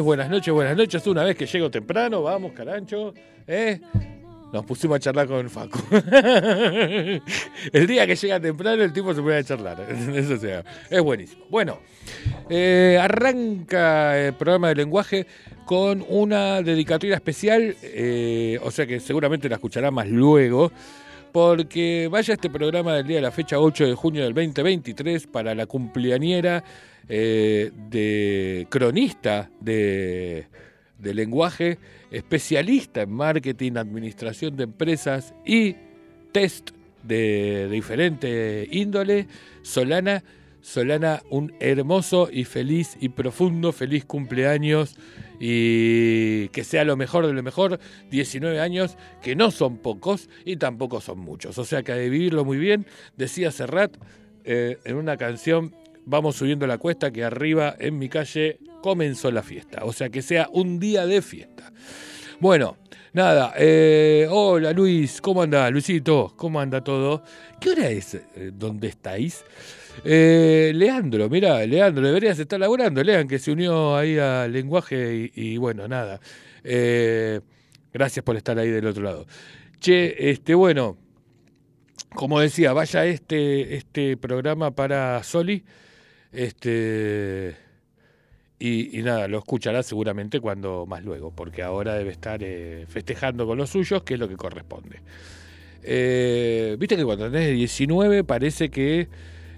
Buenas noches, buenas noches. Una vez que llego temprano, vamos, carancho. ¿eh? Nos pusimos a charlar con Facu. el día que llega temprano, el tipo se puede a charlar. Eso sea, es buenísimo. Bueno, eh, arranca el programa de lenguaje con una dedicatoria especial, eh, o sea que seguramente la escuchará más luego porque vaya este programa del día de la fecha 8 de junio del 2023 para la cumpleañera eh, de cronista de, lenguaje, especialista en marketing, administración de empresas y test de, diferente índole, Solana. Solana, un hermoso y feliz y profundo feliz cumpleaños y que sea lo mejor de lo mejor. 19 años que no son pocos y tampoco son muchos. O sea que de vivirlo muy bien, decía Serrat eh, en una canción vamos subiendo la cuesta que arriba en mi calle comenzó la fiesta. O sea, que sea un día de fiesta. Bueno, nada, eh, hola Luis, ¿cómo anda? Luisito, ¿cómo anda todo? ¿Qué hora es? Eh, ¿Dónde estáis? Eh, Leandro, mira, Leandro, deberías estar laburando, Lean, que se unió ahí al lenguaje y, bueno, nada. gracias por estar ahí del otro lado. Che, este, bueno, como decía, vaya este, este programa para Soli. Este. Y, nada, lo escuchará seguramente cuando más luego, porque ahora debe estar eh, festejando con los suyos, que es lo que corresponde. Eh, viste que cuando tenés 19 parece que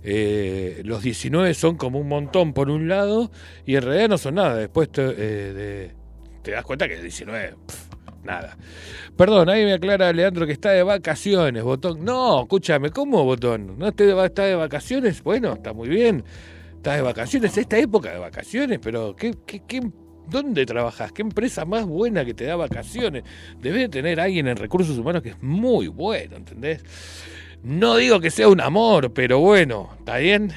eh, los 19 son como un montón por un lado y en realidad no son nada. Después te, te das cuenta que 19, nada. Perdón, ahí me aclara Leandro que está de vacaciones, botón. No, escúchame, ¿cómo botón? ¿No está de vacaciones? Bueno, está muy bien estás de vacaciones, esta época de vacaciones, pero ¿qué, dónde trabajas? ¿Qué empresa más buena que te da vacaciones? Debe de tener alguien en recursos humanos que es muy bueno, ¿entendés? No digo que sea un amor, pero bueno, ¿está bien?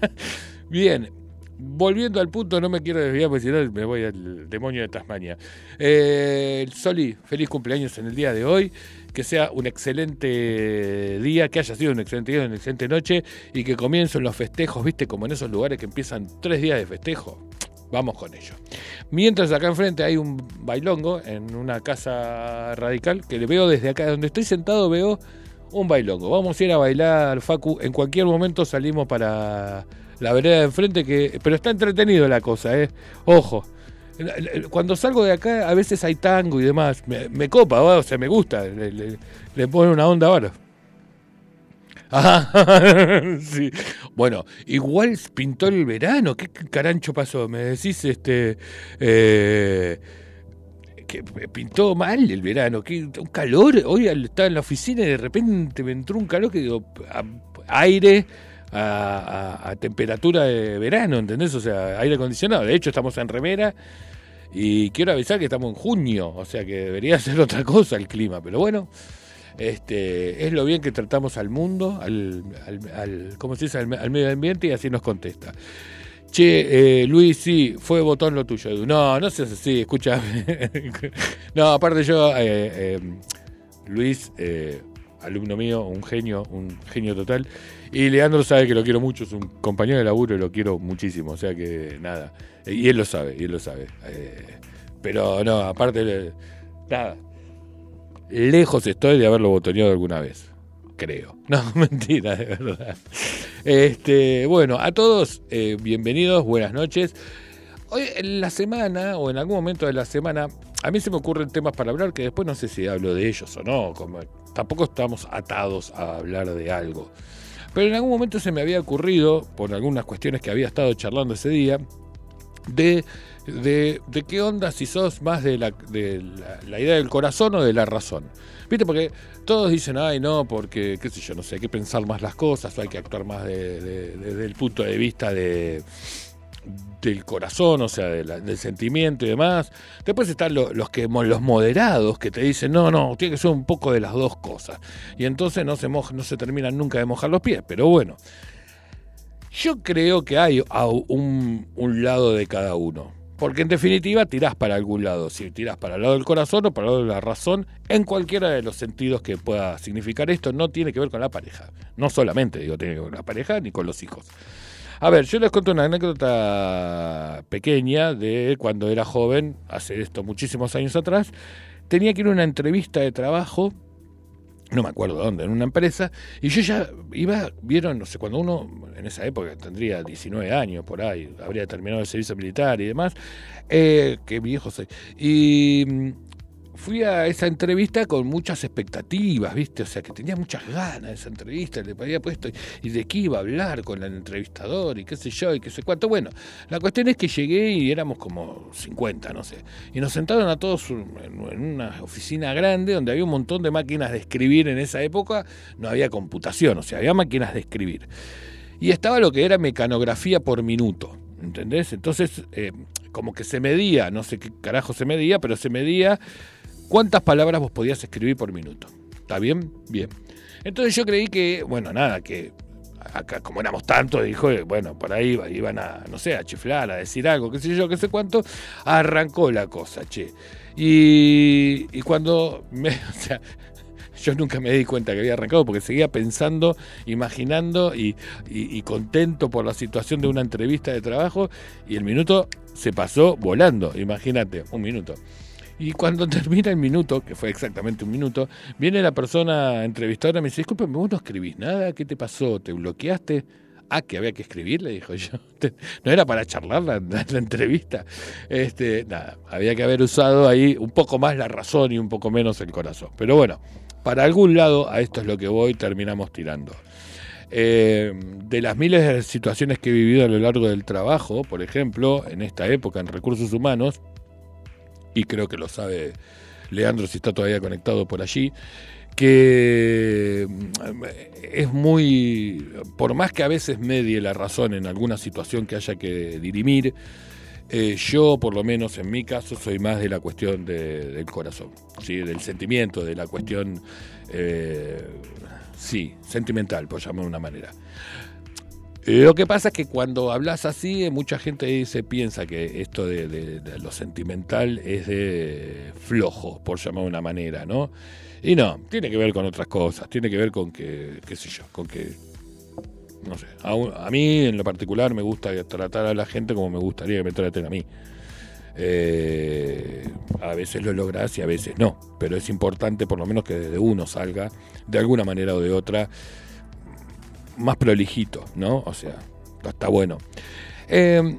bien, volviendo al punto, no me quiero desviar porque si no me voy al demonio de Tasmania. Eh, Soli, feliz cumpleaños en el día de hoy que sea un excelente día, que haya sido un excelente día, una excelente noche y que comiencen los festejos, viste, como en esos lugares que empiezan tres días de festejo. vamos con ello. Mientras acá enfrente hay un bailongo en una casa radical que le veo desde acá, donde estoy sentado, veo un bailongo. Vamos a ir a bailar, Facu. En cualquier momento salimos para la vereda de enfrente, que, pero está entretenido la cosa, ¿eh? Ojo. Cuando salgo de acá, a veces hay tango y demás. Me, copa, o sea, me gusta. Le, pone una onda ahora. sí. Bueno, igual pintó el verano. ¿Qué carancho pasó? Me decís, este. Eh, que pintó mal el verano. Que un calor. Hoy estaba en la oficina y de repente me entró un calor que digo. aire. A, temperatura de verano, ¿entendés? O sea, aire acondicionado. De hecho, estamos en remera y quiero avisar que estamos en junio, o sea que debería ser otra cosa el clima, pero bueno, este, es lo bien que tratamos al mundo, al, al, ¿cómo se dice? Al, medio ambiente y así nos contesta. Che, eh, Luis, sí, fue botón lo tuyo. No, no seas así, escucha. no, aparte yo, eh, eh, Luis, alumno mío, un genio, un genio total. Y Leandro sabe que lo quiero mucho, es un compañero de laburo y lo quiero muchísimo. O sea que nada. Y él lo sabe, él lo sabe. pero no, aparte, nada lejos estoy de haberlo botoneado alguna vez. Creo. No, mentira, de verdad. Este, bueno, a todos, eh, bienvenidos, buenas noches. Hoy en la semana, o en algún momento de la semana, a mí se me ocurren temas para hablar que después no sé si hablo de ellos o no. Como, tampoco estamos atados a hablar de algo. Pero en algún momento se me había ocurrido, por algunas cuestiones que había estado charlando ese día, de de, qué onda si sos más de, la, de la, idea del corazón o de la razón. ¿Viste? Porque todos dicen, ay, no, porque, qué sé yo, no sé, hay que pensar más las cosas, o hay que actuar más desde el punto de vista de, del corazón, o sea, del sentimiento y demás. Después están los, que, los moderados que te dicen, no, no, tiene que ser un poco de las dos cosas. Y entonces no se, no se terminan nunca de mojar los pies. Pero bueno, yo creo que hay un, un lado de cada uno. Porque en definitiva tirás para algún lado, si tirás para el lado del corazón o para el lado de la razón, en cualquiera de los sentidos que pueda significar esto, no tiene que ver con la pareja. No solamente, digo, tiene que ver con la pareja ni con los hijos. A ver, yo les cuento una anécdota pequeña de cuando era joven, hace esto muchísimos años atrás. Tenía que ir a una entrevista de trabajo no me acuerdo dónde, en una empresa, y yo ya iba, vieron, no sé, cuando uno en esa época tendría 19 años por ahí, habría terminado el servicio militar y demás, eh, qué viejo soy, y fui a esa entrevista con muchas expectativas, ¿viste? O sea, que tenía muchas ganas de esa entrevista, le había puesto y de qué iba a hablar con el entrevistador y qué sé yo y qué sé cuánto. Bueno, la cuestión es que llegué y éramos como 50, no sé. Y nos sentaron a todos en una oficina grande donde había un montón de máquinas de escribir en esa época. No había computación, o sea, había máquinas de escribir. Y estaba lo que era mecanografía por minuto. ¿Entendés? Entonces, eh, como que se medía, no sé qué carajo se medía, pero se medía cuántas palabras vos podías escribir por minuto. ¿Está bien? Bien. Entonces yo creí que, bueno, nada, que acá como éramos tantos, dijo, bueno, por ahí iban a, no sé, a chiflar, a decir algo, qué sé yo, qué sé cuánto, arrancó la cosa, che. Y, cuando me, o sea, yo nunca me di cuenta que había arrancado porque seguía pensando, imaginando y, contento por la situación de una entrevista de trabajo y el minuto se pasó volando, imagínate, un minuto. Y cuando termina el minuto, que fue exactamente un minuto, viene la persona entrevistadora y me dice, disculpe, vos no escribís nada, ¿qué te pasó? ¿Te bloqueaste? Ah, que había que escribir, le dijo yo. No era para charlar la, entrevista. Este, nada, había que haber usado ahí un poco más la razón y un poco menos el corazón. Pero bueno, para algún lado, a esto es lo que voy, terminamos tirando. Eh, de las miles de situaciones que he vivido a lo largo del trabajo, por ejemplo, en esta época en recursos humanos, y creo que lo sabe Leandro si está todavía conectado por allí, que mm, es muy, por más que a veces medie la razón en alguna situación que haya que dirimir, eh, yo por lo menos en mi caso soy más de la cuestión del corazón, ¿sí? del sentimiento, de la cuestión, eh, sí, sentimental, por llamarlo de una manera. Lo que pasa es que cuando hablas así, mucha gente se piensa que esto de, lo sentimental es de flojo, por llamar de una manera, ¿no? Y no, tiene que ver con otras cosas, tiene que ver con que, qué sé yo, con que No sé. A, mí, en lo particular, me gusta tratar a la gente como me gustaría que me traten a mí. Eh, a veces lo logras y a veces no, pero es importante por lo menos que desde uno salga, de alguna manera o de otra, más prolijito, ¿no? O sea, está bueno. Eh,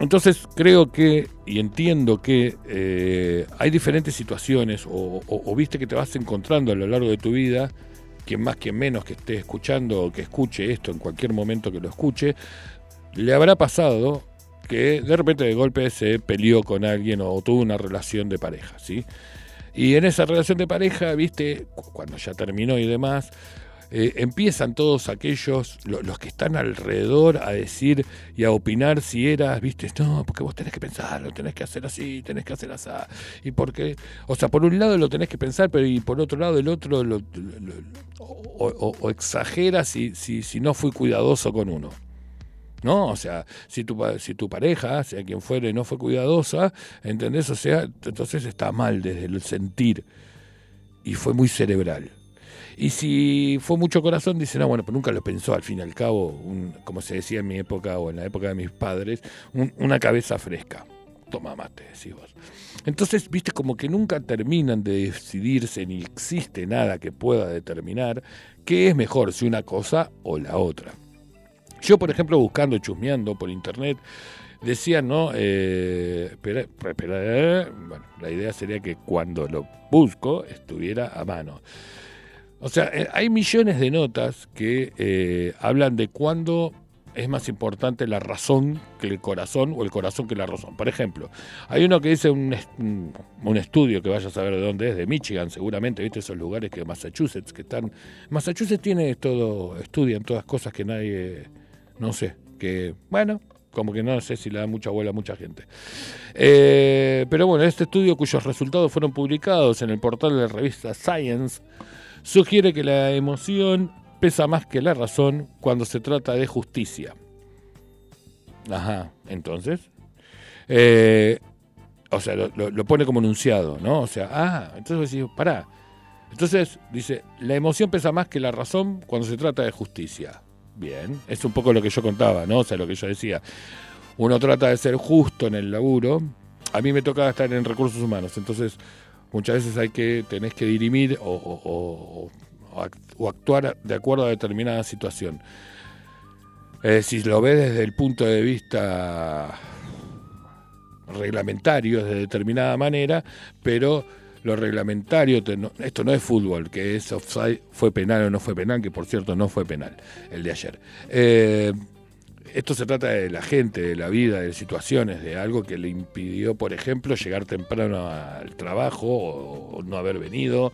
entonces creo que y entiendo que eh, hay diferentes situaciones o, viste que te vas encontrando a lo largo de tu vida, quien más, quien menos que esté escuchando o que escuche esto en cualquier momento que lo escuche, le habrá pasado que de repente de golpe se peleó con alguien o tuvo una relación de pareja, ¿sí? Y en esa relación de pareja, viste, cuando ya terminó y demás, eh, empiezan todos aquellos, los que están alrededor, a decir y a opinar si eras, viste, no, porque vos tenés que pensarlo, tenés que hacer así, tenés que hacer así. Y porque, o sea, por un lado lo tenés que pensar, pero y por otro lado el otro lo, o, exagera si, si, si no fui cuidadoso con uno. ¿no? O sea, si tu, si tu pareja, sea quien fuere, no fue cuidadosa, ¿entendés? O sea, entonces está mal desde el sentir y fue muy cerebral. Y si fue mucho corazón, dice, no, bueno, pero nunca lo pensó, al fin y al cabo, como se decía en mi época o en la época de mis padres, una cabeza fresca. Toma mate, decís vos. Entonces, viste, como que nunca terminan de decidirse, ni existe nada que pueda determinar qué es mejor, si una cosa o la otra. Yo, por ejemplo, buscando, chusmeando por internet, decía, ¿no? Eh, bueno, la idea sería que cuando lo busco estuviera a mano. O sea, eh, hay millones de notas que eh, hablan de cuándo es más importante la razón que el corazón o el corazón que la razón. Por ejemplo, hay uno que dice un, un estudio que vaya a saber de dónde es, de Michigan seguramente, viste esos lugares que Massachusetts, que están... Massachusetts tiene todo, estudian todas cosas que nadie, no sé, que, bueno, como que no sé si le da mucha bola a mucha gente. Eh, pero bueno, este estudio cuyos resultados fueron publicados en el portal de la revista Science, sugiere que la emoción pesa más que la razón cuando se trata de justicia. Ajá, entonces. Eh, o sea, lo, pone como enunciado, ¿no? O sea, ah, entonces decís, pará. Entonces dice, la emoción pesa más que la razón cuando se trata de justicia. Bien, es un poco lo que yo contaba, ¿no? O sea, lo que yo decía. Uno trata de ser justo en el laburo. A mí me toca estar en recursos humanos, entonces muchas veces hay que, tenés que dirimir o, actuar de acuerdo a determinada situación. Si lo ves desde el punto de vista reglamentario, de determinada manera, pero lo reglamentario, esto no es fútbol, que es offside, fue penal o no fue penal, que por cierto no fue penal el de ayer. Eh, esto se trata de la gente, de la vida, de situaciones, de algo que le impidió, por ejemplo, llegar temprano al trabajo o, no haber venido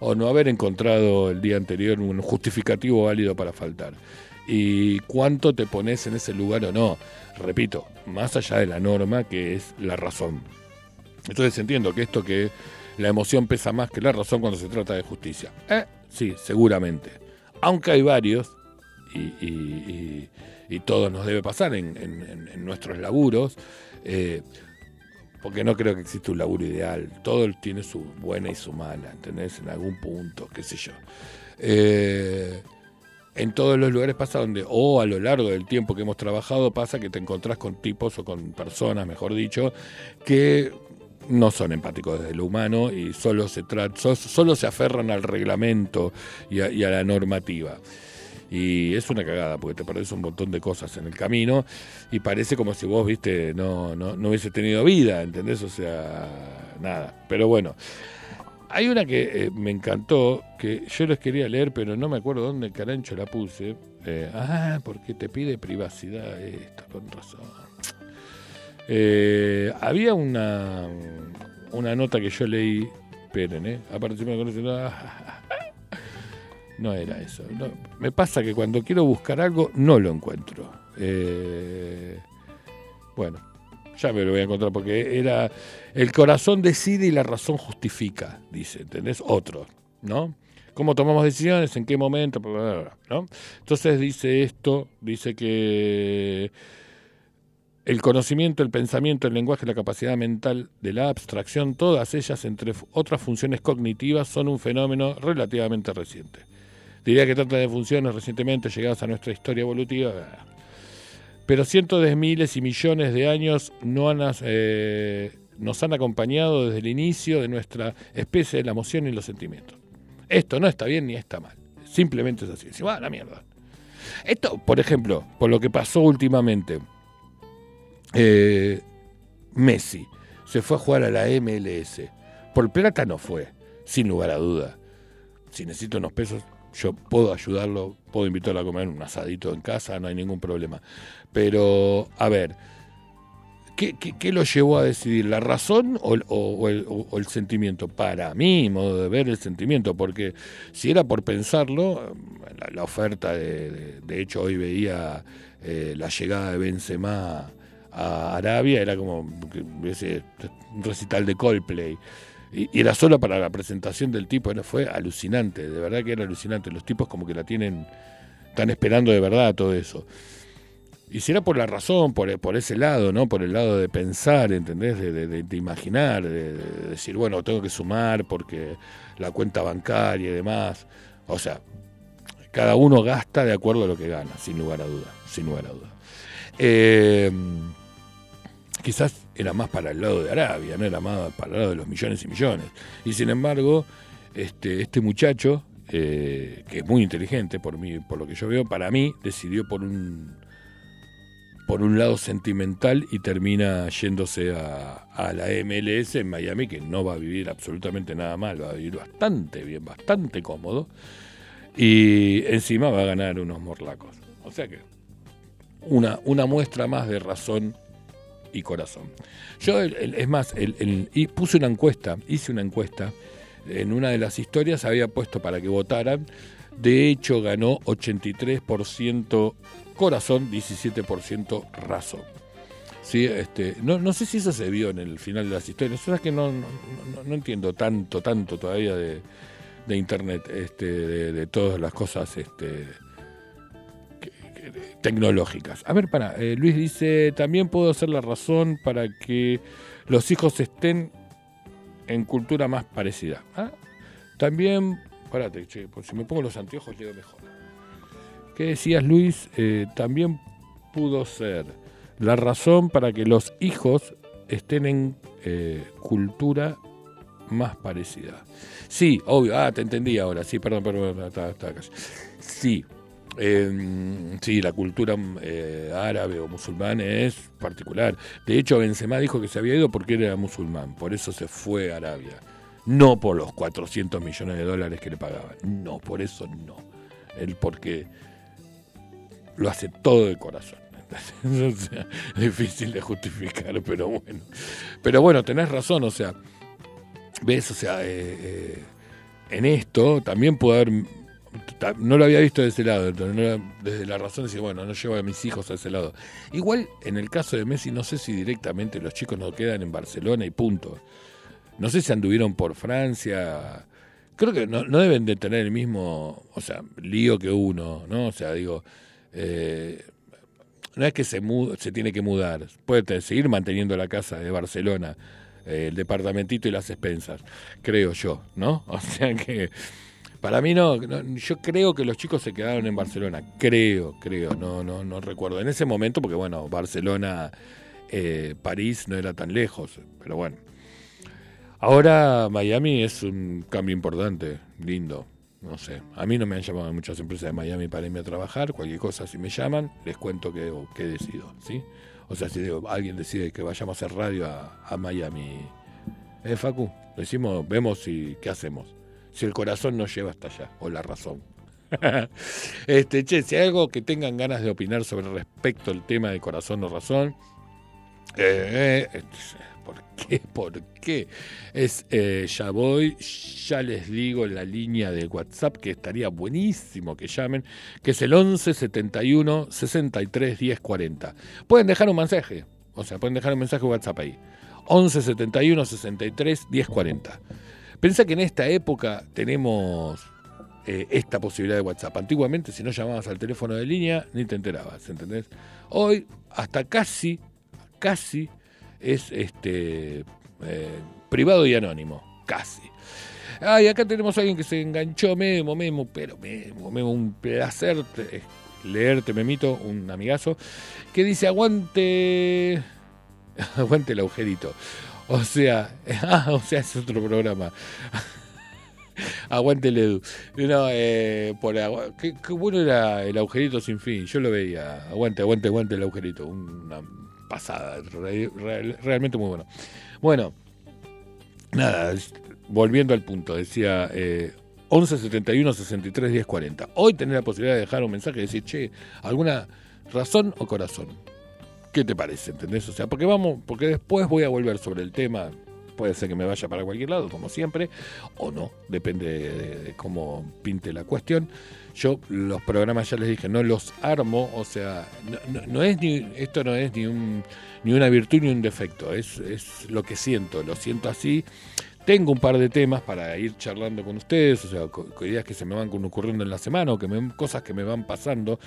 o no haber encontrado el día anterior un justificativo válido para faltar. Y cuánto te pones en ese lugar o no. Repito, más allá de la norma que es la razón. Entonces entiendo que esto que la emoción pesa más que la razón cuando se trata de justicia. Eh, sí, seguramente. Aunque hay varios y y todo nos debe pasar en, nuestros laburos, eh, porque no creo que exista un laburo ideal. Todo tiene su buena y su mala, ¿entendés? En algún punto, qué sé yo. Eh, en todos los lugares pasa donde, o a lo largo del tiempo que hemos trabajado, pasa que te encontrás con tipos o con personas, mejor dicho, que no son empáticos desde lo humano y solo se, solo se aferran al reglamento y a la normativa y es una cagada porque te perdés un montón de cosas en el camino y parece como si vos, viste, no, no, no hubiese tenido vida, ¿entendés? O sea, nada. Pero bueno, hay una que eh, me encantó, que yo les quería leer, pero no me acuerdo dónde carancho la puse. Eh, ah, porque te pide privacidad esto, con razón. Eh, había una, una nota que yo leí, esperen, ¿eh? Aparte si me conocen, no era eso. me pasa que cuando quiero buscar algo no lo encuentro. Eh, bueno, ya me lo voy a encontrar porque era el corazón decide y la razón justifica, dice, ¿entendés? Otro, ¿no? ¿Cómo tomamos decisiones? ¿En qué momento? ¿no? Entonces dice esto, dice que el conocimiento, el pensamiento, el lenguaje, la capacidad mental de la abstracción, todas ellas, entre otras funciones cognitivas, son un fenómeno relativamente reciente. Diría que trata de funciones recientemente llegadas a nuestra historia evolutiva. Pero cientos de miles y millones de años no han, eh, nos han acompañado desde el inicio de nuestra especie de la emoción y los sentimientos. Esto no está bien ni está mal. Simplemente es así. Se va a la mierda. Esto, por ejemplo, por lo que pasó últimamente, eh, Messi se fue a jugar a la MLS. Por plata no fue, sin lugar a duda. Si necesito unos pesos, yo puedo ayudarlo, puedo invitarlo a comer un asadito en casa, no hay ningún problema. Pero, a ver, ¿qué, qué, lo llevó a decidir? ¿La razón o, el, sentimiento? Para mí, modo de ver el sentimiento, porque si era por pensarlo, la, oferta, de, de, hecho hoy veía eh, la llegada de Benzema a Arabia, era como un recital de Coldplay. Y, era solo para la presentación del tipo, fue alucinante, de verdad que era alucinante. Los tipos como que la tienen, están esperando de verdad todo eso. Y si era por la razón, por, por ese lado, ¿no? Por el lado de pensar, ¿entendés? De, de, imaginar, de, decir, bueno, tengo que sumar porque la cuenta bancaria y demás. O sea, cada uno gasta de acuerdo a lo que gana, sin lugar a duda, sin lugar a duda. Eh, quizás era más para el lado de Arabia, no era más para el lado de los millones y millones. Y sin embargo, este, este muchacho, eh, que es muy inteligente por mí, por lo que yo veo, para mí decidió por un por un lado sentimental y termina yéndose a, a, la MLS en Miami, que no va a vivir absolutamente nada mal, va a vivir bastante bien, bastante cómodo, y encima va a ganar unos morlacos. O sea que una, una muestra más de razón y corazón. Yo, es más, el, y puse una encuesta, hice una encuesta, en una de las historias había puesto para que votaran, de hecho ganó 83% corazón, 17% razón. Sí, este, no, no sé si eso se vio en el final de las historias, es que no, no, no, entiendo tanto, tanto todavía de, de internet, este, de, de, todas las cosas este, tecnológicas. A ver, para, eh, Luis dice, también puedo ser la razón para que los hijos estén en cultura más parecida. ¿Ah? También, párate, che, si me pongo los anteojos leo mejor. ¿Qué decías, Luis? Eh, también pudo ser la razón para que los hijos estén en eh, cultura más parecida. Sí, obvio. Ah, te entendí ahora. Sí, perdón, perdón. Está, está sí, eh, sí, la cultura eh, árabe o musulmán es particular. De hecho, Benzema dijo que se había ido porque era musulmán, por eso se fue a Arabia. No por los 400 millones de dólares que le pagaban. No, por eso no. Él porque lo hace todo de corazón. difícil de justificar, pero bueno. Pero bueno, tenés razón, o sea, ves, o sea, eh, eh, en esto también puede haber no lo había visto de ese lado, desde la razón de decir, bueno, no llevo a mis hijos a ese lado. Igual, en el caso de Messi, no sé si directamente los chicos no quedan en Barcelona y punto. No sé si anduvieron por Francia. Creo que no, deben de tener el mismo, o sea, lío que uno, ¿no? O sea, digo, eh, no es que se, se tiene que mudar, puede seguir manteniendo la casa de Barcelona, eh, el departamentito y las expensas, creo yo, ¿no? O sea que para mí no, yo creo que los chicos se quedaron en Barcelona, creo, creo, no, no, no recuerdo. En ese momento, porque bueno, Barcelona, eh, París no era tan lejos, pero bueno. Ahora Miami es un cambio importante, lindo, no sé. A mí no me han llamado muchas empresas de Miami para irme a trabajar, cualquier cosa si me llaman, les cuento que, que decido, ¿sí? O sea, si alguien decide que vayamos a hacer radio a, Miami, eh, Facu, decimos, vemos y qué hacemos si el corazón no lleva hasta allá, o la razón. este, che, si hay algo que tengan ganas de opinar sobre respecto al tema de corazón o razón, eh, ¿por qué? ¿Por qué? Es, eh, ya voy, ya les digo la línea de WhatsApp que estaría buenísimo que llamen, que es el 11 71 63 10 40. Pueden dejar un mensaje, o sea, pueden dejar un mensaje WhatsApp ahí. 11 71 63 10 40. Pensá que en esta época tenemos eh, esta posibilidad de WhatsApp. Antiguamente, si no llamabas al teléfono de línea, ni te enterabas, ¿entendés? Hoy, hasta casi, casi es este eh, privado y anónimo. Casi. Ay, acá tenemos a alguien que se enganchó, Memo, Memo, pero Memo, Memo, un placer leerte, Memito, un amigazo, que dice, aguante, aguante el agujerito. O sea, o sea, es otro programa. Aguante Edu. No, eh, por qué, bueno era el agujerito sin fin. Yo lo veía. Aguante, aguante, aguante el agujerito. Una pasada. realmente muy bueno. Bueno, nada, volviendo al punto. Decía eh, 11 71 63 10 40. Hoy tenés la posibilidad de dejar un mensaje y decir, che, ¿alguna razón o corazón? ¿Qué te parece? ¿Entendés? O sea, porque vamos, porque después voy a volver sobre el tema. Puede ser que me vaya para cualquier lado, como siempre, o no, depende de, cómo pinte la cuestión. Yo los programas ya les dije, no los armo, o sea, no, es ni, esto no es ni un ni una virtud ni un defecto, es, es lo que siento, lo siento así tengo un par de temas para ir charlando con ustedes, o sea, ideas que se me van ocurriendo en la semana o que me, cosas que me van pasando.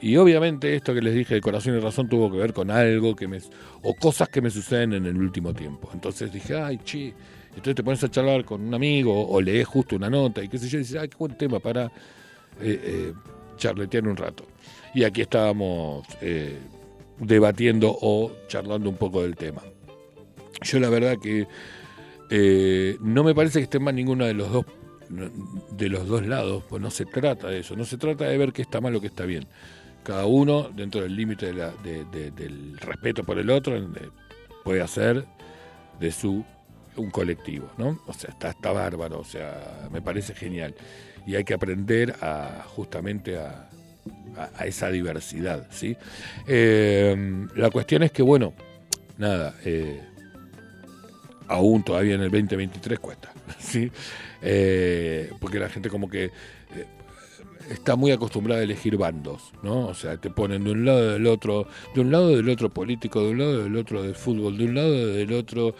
Y obviamente esto que les dije de corazón y razón tuvo que ver con algo que me o cosas que me suceden en el último tiempo. Entonces dije, ay, che, entonces te pones a charlar con un amigo o lees justo una nota y qué sé yo, y dices, ay, qué buen tema para eh, eh, charletear un rato. Y aquí estábamos eh, debatiendo o charlando un poco del tema. Yo la verdad que eh, no me parece que esté mal ninguno de los dos de los dos lados, pues no se trata de eso, no se trata de ver qué está mal o qué está bien. Cada uno, dentro del límite del respeto por el otro, puede hacer de su un colectivo, ¿no? O sea, está, está bárbaro, o sea, me parece genial. Y hay que aprender a justamente a, esa diversidad, ¿sí? Eh, la cuestión es que, bueno, nada, eh, aún todavía en el 2023 cuesta, ¿sí? Eh, porque la gente como que está muy acostumbrada a elegir bandos, ¿no? O sea, te ponen de un lado del otro, de un lado del otro político, de un lado del otro del fútbol, de un lado del otro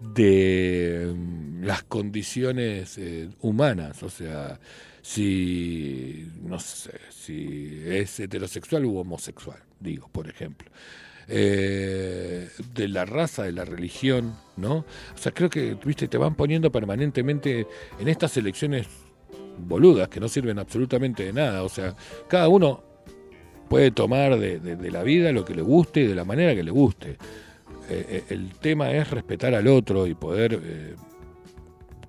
de mm, las condiciones eh, humanas, o sea, si no sé, si es heterosexual u homosexual, digo, por ejemplo eh, de la raza, de la religión, ¿no? O sea, creo que, viste, te van poniendo permanentemente en estas elecciones boludas que no sirven absolutamente de nada. O sea, cada uno puede tomar de, la vida lo que le guste y de la manera que le guste. Eh, eh, el tema es respetar al otro y poder eh,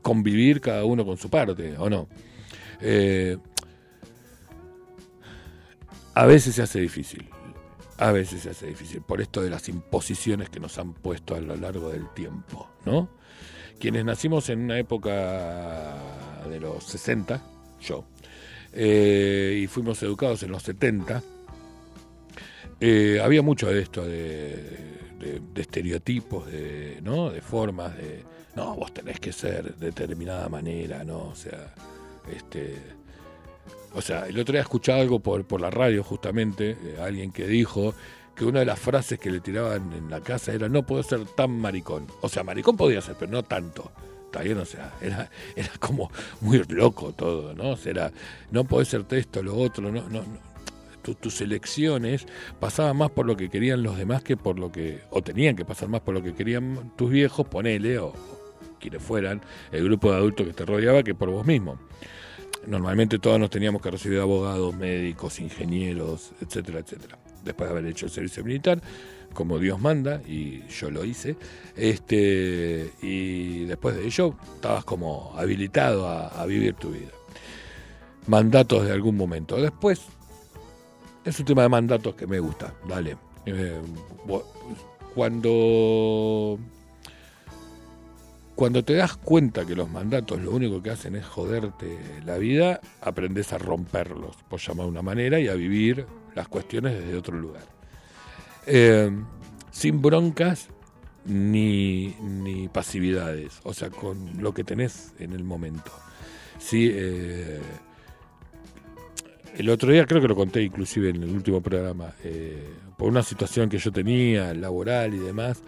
convivir cada uno con su parte, ¿o no? a veces se hace difícil a veces se hace difícil por esto de las imposiciones que nos han puesto a lo largo del tiempo, ¿no? Quienes nacimos en una época de los 60, yo, eh, y fuimos educados en los 70, eh, había mucho de esto, de, estereotipos, de, ¿no? de formas, de, no, vos tenés que ser de determinada manera, ¿no? O sea, este o sea, el otro día escuchado algo por, por la radio justamente, eh, alguien que dijo que una de las frases que le tiraban en la casa era no puedo ser tan maricón. O sea, maricón podía ser, pero no tanto. O sea, era, era como muy loco todo, ¿no? Era, no puede ser esto, lo otro, no, no, tus elecciones pasaban más por lo que querían los demás que por lo que, o tenían que pasar más por lo que querían tus viejos, ponele, o quienes fueran, el grupo de adultos que te rodeaba, que por vos mismo normalmente todos nos teníamos que recibir abogados, médicos, ingenieros, etcétera, etcétera. Después de haber hecho el servicio militar, como Dios manda, y yo lo hice, este, y después de ello estabas como habilitado a, vivir tu vida. Mandatos de algún momento. Después, es un tema de mandatos que me gusta, dale. Eh, cuando cuando te das cuenta que los mandatos lo único que hacen es joderte la vida, aprendes a romperlos, por llamar de una manera, y a vivir las cuestiones desde otro lugar. Eh, sin broncas ni, pasividades, o sea, con lo que tenés en el momento. Sí, eh, el otro día creo que lo conté inclusive en el último programa, eh, por una situación que yo tenía, laboral y demás,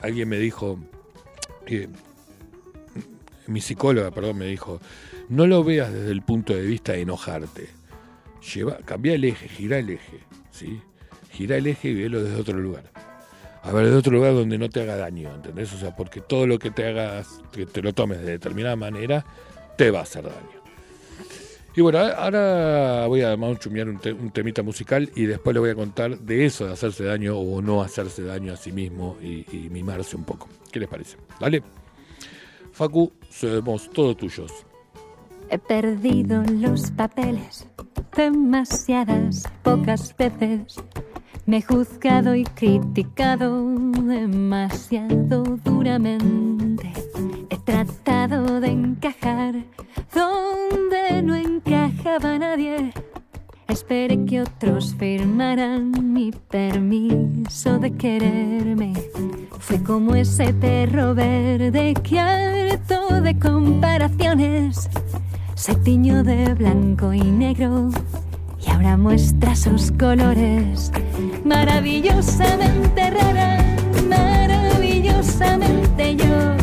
alguien me dijo, mi psicóloga, perdón, me dijo, no lo veas desde el punto de vista de enojarte. Lleva, cambia el eje, gira el eje, ¿sí? Gira el eje y velo desde otro lugar. a ver, de otro lugar donde no te haga daño, ¿entendés? O sea, porque todo lo que te hagas, que te lo tomes de determinada manera, te va a hacer daño. Y bueno, ahora voy a además chumear un, temita musical y después le voy a contar de eso, de hacerse daño o no hacerse daño a sí mismo y, mimarse un poco. ¿Qué les parece? ¿Vale? Facu, somos todos tuyos. He perdido los papeles demasiadas pocas veces. Me he juzgado y criticado demasiado duramente. He tratado de encajar donde no encajaba nadie. Esperé que otros firmaran mi permiso de quererme. Fue como ese perro verde que harto de comparaciones se tiñó de blanco y negro y ahora muestra sus colores. Maravillosamente rara, maravillosamente yo,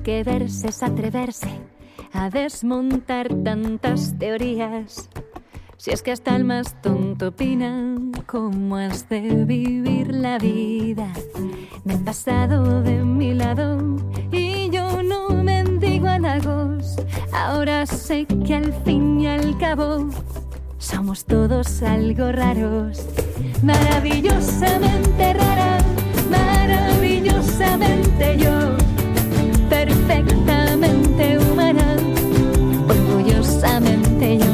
¿Será que verse es atreverse a desmontar tantas teorías? Si es que hasta el más tonto opina cómo has de vivir la vida. Me he pasado de mi lado y yo no mendigo halagos. Ahora sé que al fin y al cabo somos todos algo raros. Maravillosamente rara, maravillosamente yo perfectamente humana, orgullosamente yo,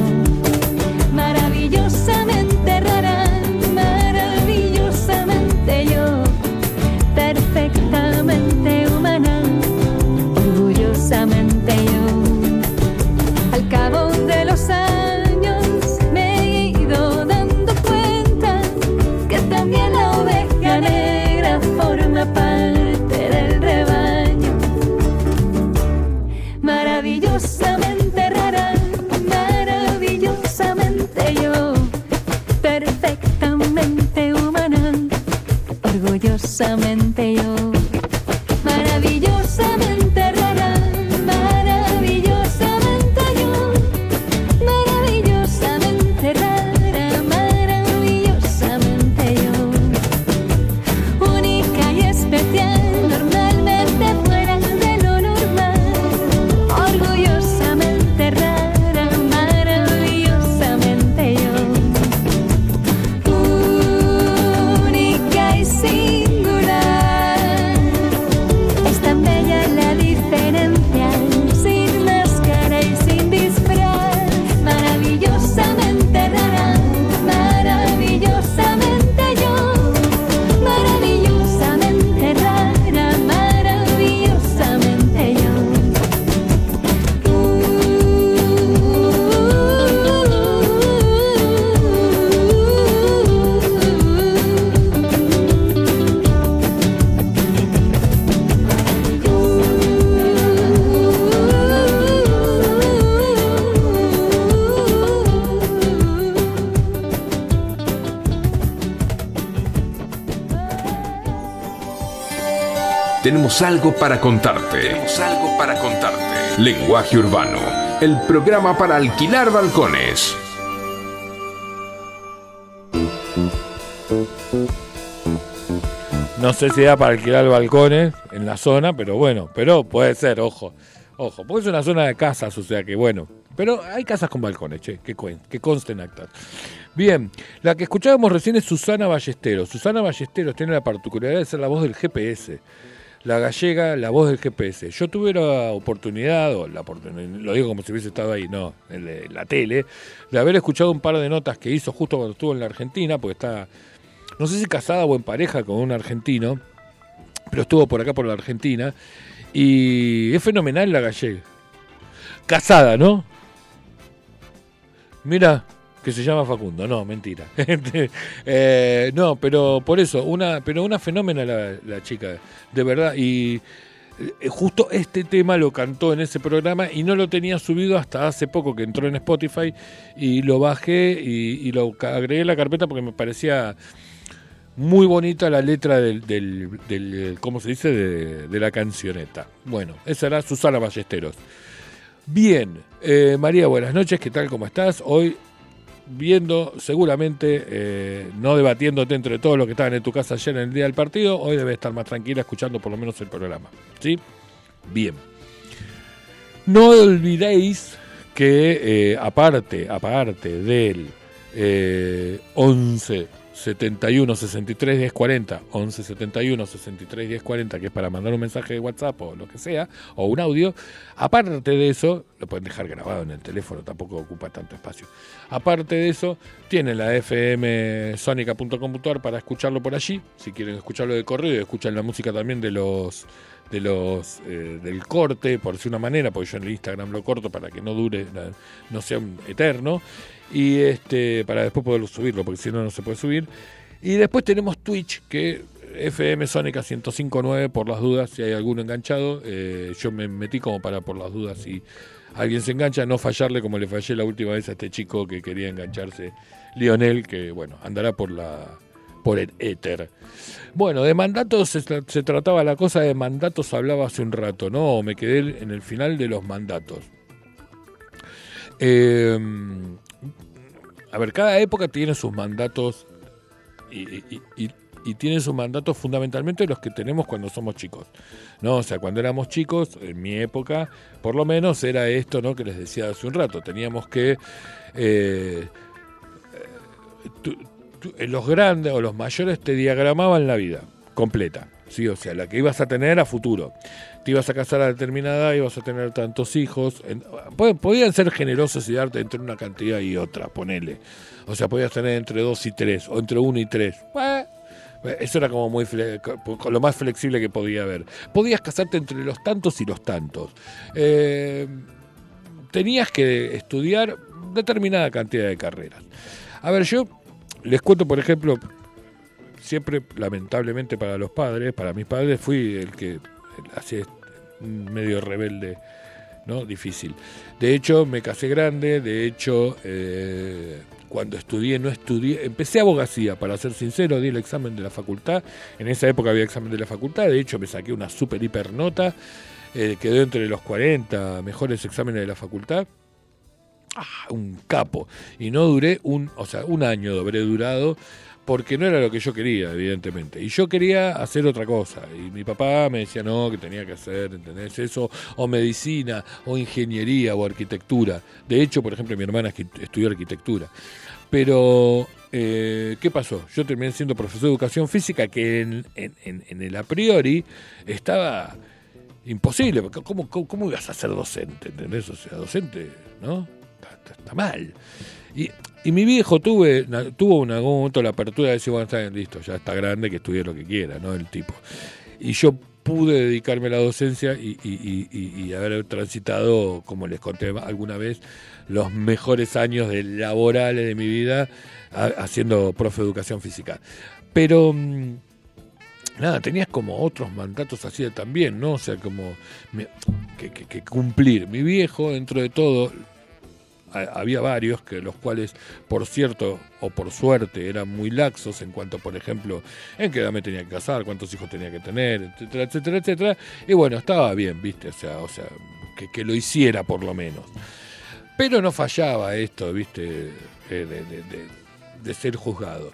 orgullosamente yo, Tenemos algo para contarte. Tenemos algo para contarte. Lenguaje Urbano, el programa para alquilar balcones. No sé si da para alquilar balcones en la zona, pero bueno, pero puede ser, ojo. Ojo, porque es una zona de casas, o sea que bueno. Pero hay casas con balcones, che, que, cuen- que consten actas. Bien, la que escuchábamos recién es Susana Ballesteros. Susana Ballesteros tiene la particularidad de ser la voz del GPS. La gallega, la voz del GPS. Yo tuve la oportunidad, o la oportunidad, lo digo como si hubiese estado ahí, no, en la- tele, de haber escuchado un par de notas que hizo justo cuando estuvo en la Argentina, porque está, no sé si casada o en pareja con un argentino, pero estuvo por acá por la Argentina, y es fenomenal la gallega. Casada, ¿no? Mira, que se llama Facundo, no, mentira. Eh, no, pero por eso, una, pero una fenómena la, chica, de verdad. Y eh, justo este tema lo cantó en ese programa y no lo tenía subido hasta hace poco que entró en Spotify y lo bajé y, lo agregué en la carpeta porque me parecía muy bonita la letra del, del, ¿cómo se dice?, de, la cancioneta. Bueno, esa era Susana Ballesteros. Bien, eh, María, buenas noches, ¿qué tal? ¿Cómo estás? Hoy viendo, seguramente, eh, no debatiéndote entre todos los que estaban en tu casa ayer en el día del partido, hoy debe estar más tranquila escuchando por lo menos el programa. ¿Sí? Bien. No olvidéis que eh, aparte, aparte del 11 71 63 10 40, 11 71 63 10 40, que es para mandar un mensaje de WhatsApp o lo que sea, o un audio. Aparte de eso, lo pueden dejar grabado en el teléfono, tampoco ocupa tanto espacio. Aparte de eso, tienen la FM Sonica.com.ar para escucharlo por allí. Si quieren escucharlo de corrido, escuchan la música también de los de los eh, del corte, por decir una manera, porque yo en el Instagram lo corto para que no dure, no sea un eterno y este para después poderlo subirlo, porque si no, no se puede subir. Y después tenemos Twitch, que FM Sónica 1059, por las dudas, si hay alguno enganchado. Eh, yo me metí como para, por las dudas, si alguien se engancha, no fallarle como le fallé la última vez a este chico que quería engancharse, Lionel, que bueno, andará por la por el éter. Bueno, de mandatos se, trataba la cosa de mandatos, hablaba hace un rato, ¿no? Me quedé en el final de los mandatos. Eh, a ver, cada época tiene sus mandatos y, tiene sus mandatos fundamentalmente los que tenemos cuando somos chicos. ¿no? O sea, cuando éramos chicos, en mi época, por lo menos era esto ¿no? que les decía hace un rato. Teníamos que... Eh, eh, los grandes o los mayores te diagramaban la vida completa. ¿sí? O sea, la que ibas a tener a futuro. Te ibas a casar a determinada edad, ibas a tener tantos hijos. podían ser generosos y darte entre una cantidad y otra, ponele. O sea, podías tener entre dos y tres, o entre uno y tres. eso era como muy lo más flexible que podía haber. Podías casarte entre los tantos y los tantos. Eh, tenías que estudiar determinada cantidad de carreras. A ver, yo les cuento, por ejemplo, siempre, lamentablemente para los padres, para mis padres, fui el que hacía medio rebelde, ¿no? Difícil. De hecho, me casé grande, de hecho, eh, cuando estudié, no estudié, empecé abogacía, para ser sincero, di el examen de la facultad, en esa época había examen de la facultad, de hecho me saqué una super hiper nota, eh, quedé entre los 40 mejores exámenes de la facultad. Ah, un capo. Y no duré un, o sea, un año habré durado porque no era lo que yo quería, evidentemente. Y yo quería hacer otra cosa. Y mi papá me decía, no, que tenía que hacer, ¿entendés? Eso, o medicina, o ingeniería, o arquitectura. De hecho, por ejemplo, mi hermana estudió arquitectura. Pero, eh, ¿qué pasó? Yo terminé siendo profesor de educación física, que en, en, el a priori estaba imposible. ¿Cómo, cómo, cómo ibas a ser docente? ¿Entendés? O sea, docente, ¿no? Está mal. Y, y mi viejo tuve, tuvo en algún momento la apertura de decir, bueno, está bien, listo, ya está grande, que estudie lo que quiera, ¿no? El tipo. Y yo pude dedicarme a la docencia y, y, haber transitado, como les conté alguna vez, los mejores años laborales de mi vida haciendo profe de educación física. Pero mm, nada, tenías como otros mandatos así también, ¿no? O sea, como que, cumplir. Mi viejo, dentro de todo, había varios que los cuales, por cierto o por suerte, eran muy laxos en cuanto, por ejemplo, en qué edad me tenía que casar, cuántos hijos tenía que tener, etcétera, etcétera, etcétera. Y bueno, estaba bien, viste, o sea, o sea, que, que lo hiciera por lo menos. Pero no fallaba esto, viste, de, de, de ser juzgado.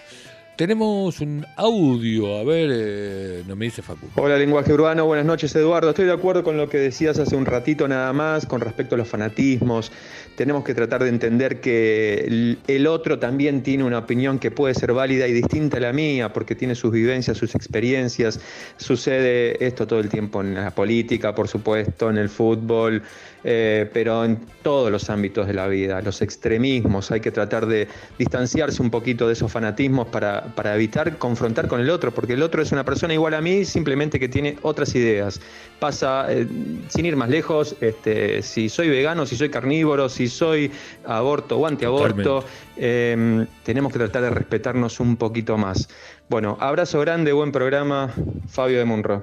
Tenemos un audio, a ver, eh, no me dice Facu. Hola, lenguaje urbano, buenas noches Eduardo. Estoy de acuerdo con lo que decías hace un ratito nada más con respecto a los fanatismos. Tenemos que tratar de entender que el otro también tiene una opinión que puede ser válida y distinta a la mía, porque tiene sus vivencias, sus experiencias. Sucede esto todo el tiempo en la política, por supuesto, en el fútbol, eh, pero en todos los ámbitos de la vida, los extremismos, hay que tratar de distanciarse un poquito de esos fanatismos para, para, evitar confrontar con el otro, porque el otro es una persona igual a mí, simplemente que tiene otras ideas. Pasa, eh, sin ir más lejos, este, si soy vegano, si soy carnívoro, si soy aborto o antiaborto, eh, tenemos que tratar de respetarnos un poquito más. Bueno, abrazo grande, buen programa, Fabio de Munro.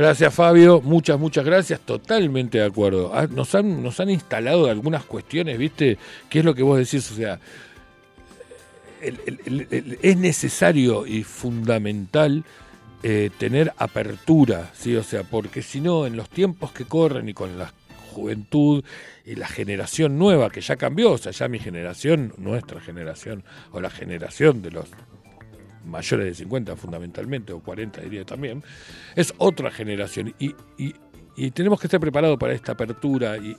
Gracias Fabio, muchas, muchas gracias, totalmente de acuerdo. Ah, nos, han, nos han instalado algunas cuestiones, ¿viste? ¿Qué es lo que vos decís? O sea, es necesario y fundamental eh, tener apertura, ¿sí? O sea, porque si no, en los tiempos que corren y con la juventud y la generación nueva que ya cambió, o sea, ya mi generación, nuestra generación, o la generación de los mayores de 50 fundamentalmente, o 40 diría también, es otra generación y, y, tenemos que estar preparados para esta apertura y,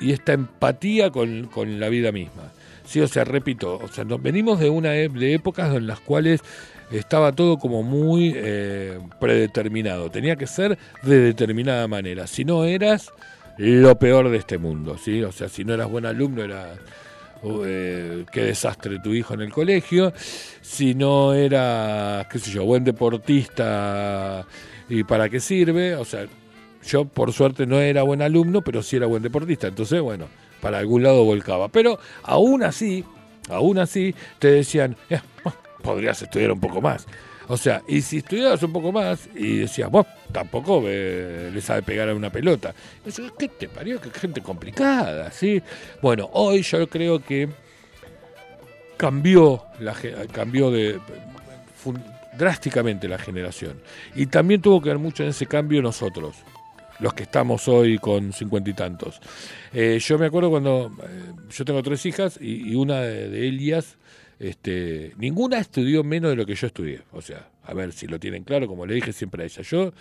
y esta empatía con, con, la vida misma. Sí, o sea, repito, o sea, venimos de una e, de épocas en las cuales estaba todo como muy eh, predeterminado, tenía que ser de determinada manera, si no eras lo peor de este mundo, ¿sí? O sea, si no eras buen alumno era eh, qué desastre tu hijo en el colegio, si no era, qué sé yo, buen deportista y para qué sirve, o sea, yo por suerte no era buen alumno, pero sí era buen deportista, entonces bueno, para algún lado volcaba, pero aún así, aún así te decían, eh, podrías estudiar un poco más. O sea, y si estudiabas un poco más y decías, vos tampoco le sabe pegar a una pelota. Eso, ¿qué te parió? Qué gente complicada, ¿sí? Bueno, hoy yo creo que cambió, la, cambió drásticamente la generación. Y también tuvo que ver mucho en ese cambio nosotros, los que estamos hoy con cincuenta y tantos. Eh, yo me acuerdo cuando eh, yo tengo tres hijas y, una de, de ellas este, ninguna estudió menos de lo que yo estudié. O sea, a ver si lo tienen claro, como le dije siempre a ella. Yo,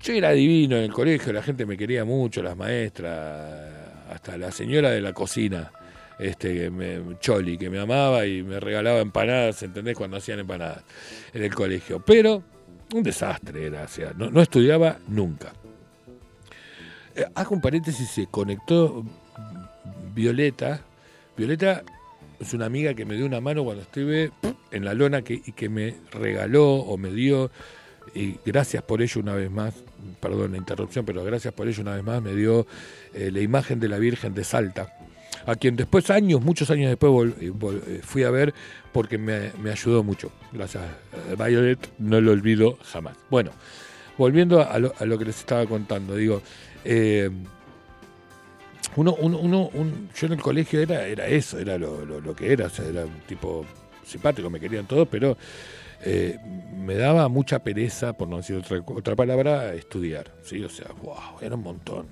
yo era divino en el colegio, la gente me quería mucho, las maestras, hasta la señora de la cocina, este, que Choli, que me amaba y me regalaba empanadas, ¿entendés? Cuando hacían empanadas en el colegio. Pero un desastre era, o sea, no, estudiaba nunca. Eh, hago un paréntesis, se conectó Violeta. Violeta es una amiga que me dio una mano cuando estuve en la lona que, y que me regaló o me dio, y gracias por ello una vez más, perdón la interrupción, pero gracias por ello una vez más, me dio eh, la imagen de la Virgen de Salta, a quien después, años, muchos años después, eh, eh, fui a ver porque me, ayudó mucho. Gracias, Violet, no lo olvido jamás. Bueno, volviendo a lo, a lo que les estaba contando, digo, uno, uno, uno yo en el colegio era, era eso, era lo, lo, que era, o sea, era un tipo simpático, me querían todos, pero eh, me daba mucha pereza, por no decir otra, palabra, estudiar, ¿sí? O sea, wow, era un montón.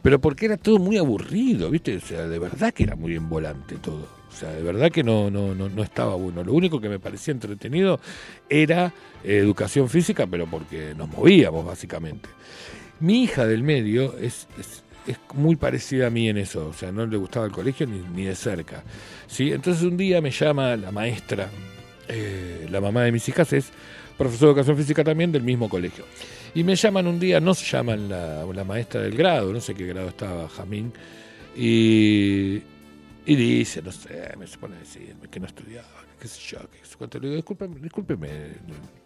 Pero porque era todo muy aburrido, ¿viste? O sea, de verdad que era muy envolante todo. O sea, de verdad que no, no, no, no estaba bueno. Lo único que me parecía entretenido era educación física, pero porque nos movíamos, básicamente. Mi hija del medio es muy parecida a mí en eso, o sea, no le gustaba el colegio ni, de cerca. ¿sí? Entonces un día me llama la maestra, eh, la mamá de mis hijas es profesor de educación física también del mismo colegio. Y me llaman un día, no se llaman la, la maestra del grado, no sé qué grado estaba Jamín, y, y dice, no sé, me supone decirme que no estudiaba, qué sé yo, qué Le digo, discúlpeme, discúlpeme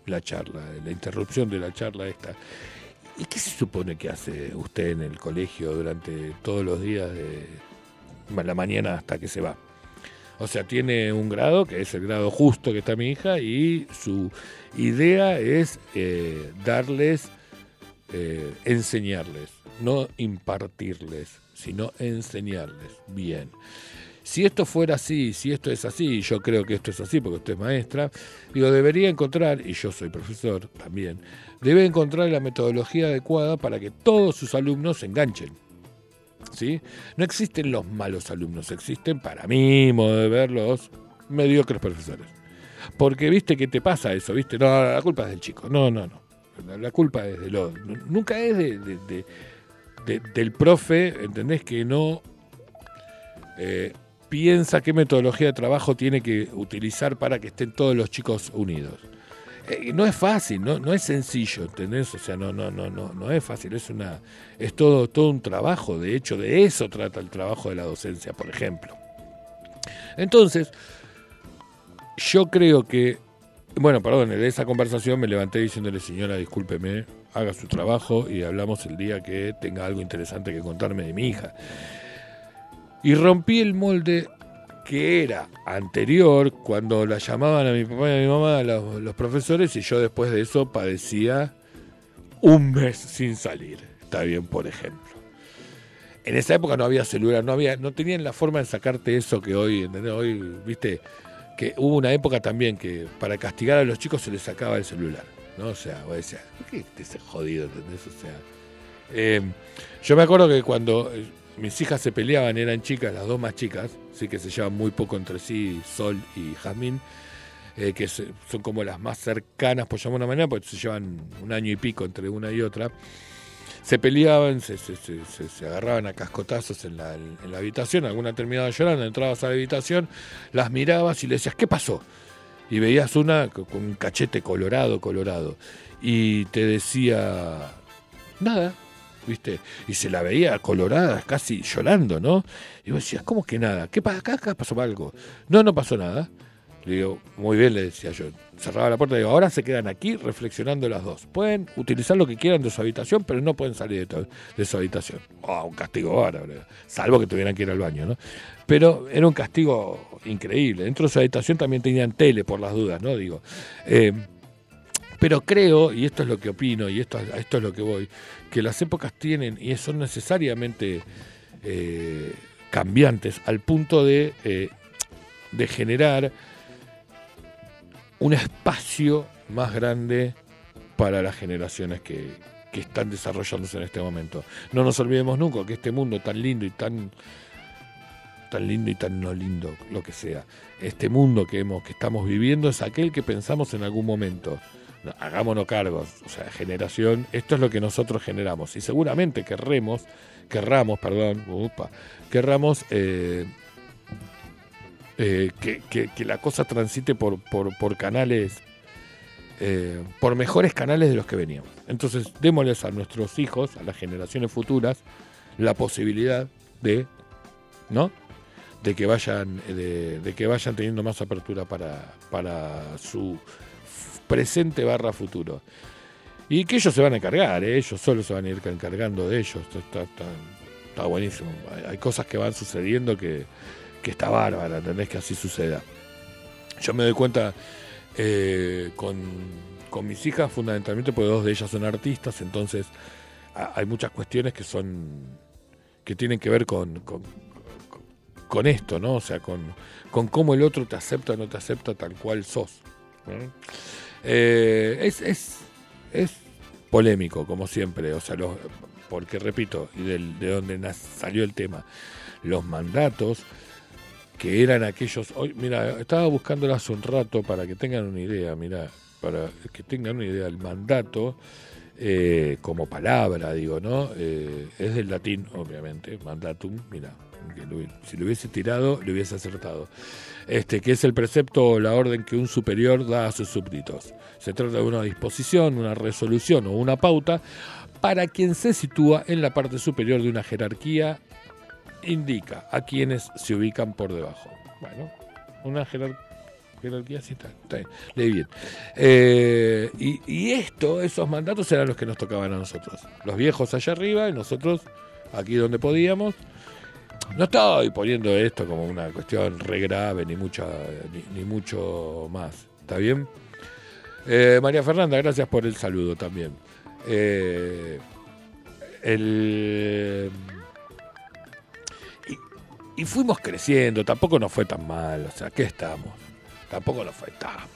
la charla, la interrupción de la charla esta. ¿Y qué se supone que hace usted en el colegio durante todos los días de la mañana hasta que se va? O sea, tiene un grado, que es el grado justo que está mi hija, y su idea es eh, darles, eh, enseñarles, no impartirles, sino enseñarles bien. Si esto fuera así, si esto es así, y yo creo que esto es así porque usted es maestra, digo, debería encontrar, y yo soy profesor también, debe encontrar la metodología adecuada para que todos sus alumnos se enganchen. ¿Sí? No existen los malos alumnos, existen, para mí, modo de ver, los mediocres profesores. Porque, viste, que te pasa eso, viste, no, la culpa es del chico, no, no, no. La, culpa es de lo. Nunca es de, del profe, ¿entendés? Que no eh, piensa qué metodología de trabajo tiene que utilizar para que estén todos los chicos unidos. Eh, no es fácil, no, no es sencillo, ¿entendés? O sea, no, no, no, no, no es fácil, es una, es todo, todo un trabajo, de hecho, de eso trata el trabajo de la docencia, por ejemplo. Entonces, yo creo que, bueno, perdón, en esa conversación me levanté diciéndole, señora, discúlpeme, haga su trabajo y hablamos el día que tenga algo interesante que contarme de mi hija. Y rompí el molde que era anterior cuando la llamaban a mi papá y a mi mamá los, los profesores y yo después de eso padecía un mes sin salir. Está bien, por ejemplo. En esa época no había celular, no había, no tenían la forma de sacarte eso que hoy, ¿entendés? Hoy, viste, que hubo una época también que para castigar a los chicos se les sacaba el celular, ¿no? O sea, vos decías, ¿qué es ese jodido, ¿entendés? O sea, eh, yo me acuerdo que cuando mis hijas se peleaban, eran chicas, las dos más chicas, sí que se llevan muy poco entre sí, Sol y Jazmín, eh, que son como las más cercanas, por llamar una manera, porque se llevan un año y pico entre una y otra. Se peleaban, se, se- se- se- agarraban a cascotazos en la, en la habitación, alguna terminaba llorando, entrabas a la habitación, las mirabas y le decías, ¿qué pasó? Y veías una co- con un cachete colorado, colorado, y te decía, nada, ¿viste? Y se la veía colorada, casi llorando, ¿no? Y vos decías, ¿cómo que nada? ¿Qué pasa? Acá, pasó algo. No, no pasó nada. Le digo, muy bien, le decía yo. Cerraba la puerta y digo, ahora se quedan aquí reflexionando las dos. Pueden utilizar lo que quieran de su habitación, pero no pueden salir de, su habitación. Oh, un castigo bárbaro. Salvo que tuvieran que ir al baño, ¿no? Pero era un castigo increíble. Dentro de su habitación también tenían tele, por las dudas, ¿no? Digo. eh, pero creo, y esto es lo que opino, y esto, esto es lo que voy, que las épocas tienen y son necesariamente eh, cambiantes al punto de, eh, de generar un espacio más grande para las generaciones que, que están desarrollándose en este momento. No nos olvidemos nunca que este mundo tan lindo y tan tan lindo y tan no lindo, lo que sea. Este mundo que hemos que estamos viviendo es aquel que pensamos en algún momento. No, hagámonos cargos, o sea, generación, esto es lo que nosotros generamos y seguramente querremos, querramos, perdón, upa, querramos eh, eh, que, que- la cosa transite por, por, canales, eh, por mejores canales de los que veníamos. Entonces, démosles a nuestros hijos, a las generaciones futuras, la posibilidad de, ¿no? De que vayan, de, que vayan teniendo más apertura para, para su presente barra futuro. Y que ellos se van a encargar, ¿eh? ellos solo se van a ir encargando de ellos. Está, está, está buenísimo. Hay, cosas que van sucediendo que, que está bárbara, ¿entendés? Que así suceda. Yo me doy cuenta eh, con, con mis hijas, fundamentalmente, porque dos de ellas son artistas, entonces hay muchas cuestiones que son que tienen que ver con, con, esto, ¿no? O sea, con, con cómo el otro te acepta o no te acepta tal cual sos. Eh, es, es, es polémico, como siempre, o sea, los, porque repito, y del- de donde salió el tema, los mandatos que eran aquellos. Hoy, mira, estaba buscándolo hace un rato para que tengan una idea, mira, para que tengan una idea. El mandato, eh, como palabra, digo, ¿no? Eh, es del latín, obviamente, mandatum, mira, si lo hubiese tirado, le hubiese acertado. Este, que es el precepto o la orden que un superior da a sus súbditos. Se trata de una disposición, una resolución o una pauta para quien se sitúa en la parte superior de una jerarquía indica a quienes se ubican por debajo. Bueno, una jerar- jerarquía sí está, está bien, leí bien. Eh, y, y esto, esos mandatos eran los que nos tocaban a nosotros. Los viejos allá arriba y nosotros aquí donde podíamos. No estoy poniendo esto como una cuestión re grave ni, mucha, ni, mucho más. ¿Está bien? Eh, María Fernanda, gracias por el saludo también. Eh, el, y, y fuimos creciendo, tampoco nos fue tan mal, o sea, ¿qué estamos? Tampoco nos fue tan mal.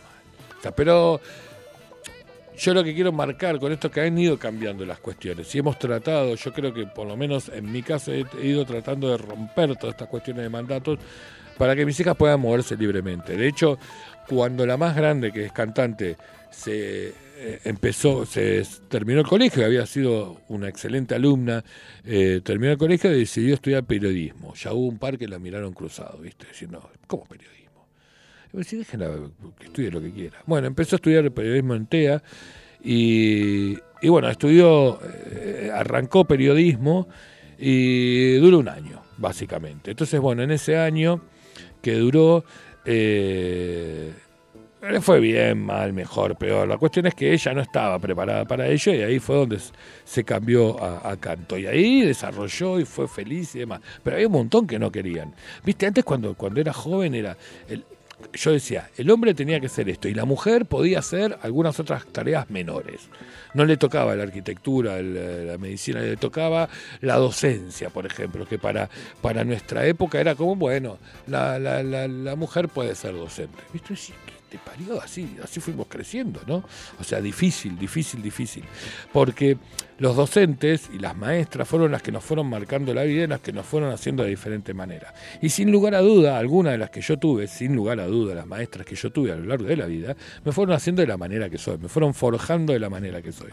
O sea, pero yo lo que quiero marcar con esto es que han ido cambiando las cuestiones. Y hemos tratado, yo creo que por lo menos en mi caso he, ido tratando de romper todas estas cuestiones de mandatos para que mis hijas puedan moverse libremente. De hecho, cuando la más grande, que es cantante, se eh, empezó, se terminó el colegio, había sido una excelente alumna, eh, terminó el colegio y decidió estudiar periodismo. Ya hubo un par que la miraron cruzado, ¿viste? Diciendo, ¿cómo periodismo? Me decía, déjenla que estudie lo que quiera. Bueno, empezó a estudiar periodismo en TEA y, y bueno, estudió, eh, arrancó periodismo y duró un año, básicamente. Entonces, bueno, en ese año que duró, eh, Le fue bien, mal, mejor, peor. La cuestión es que ella no estaba preparada para ello y ahí fue donde se cambió a, canto. Y ahí desarrolló y fue feliz y demás. Pero había un montón que no querían. Viste, antes cuando, cuando era joven era... yo decía, el hombre tenía que hacer esto y la mujer podía hacer algunas otras tareas menores. No le tocaba la arquitectura, la medicina, le tocaba la docencia, por ejemplo, que para, para nuestra época era como, bueno, la, la, la, mujer puede ser docente. Te parió, así, así fuimos creciendo, ¿no? O sea, difícil, difícil, difícil. Porque los docentes y las maestras fueron las que nos fueron marcando la vida y las que nos fueron haciendo de diferente manera. Y sin lugar a duda, algunas de las que yo tuve, sin lugar a duda, las maestras que yo tuve a lo largo de la vida, me fueron haciendo de la manera que soy, me fueron forjando de la manera que soy.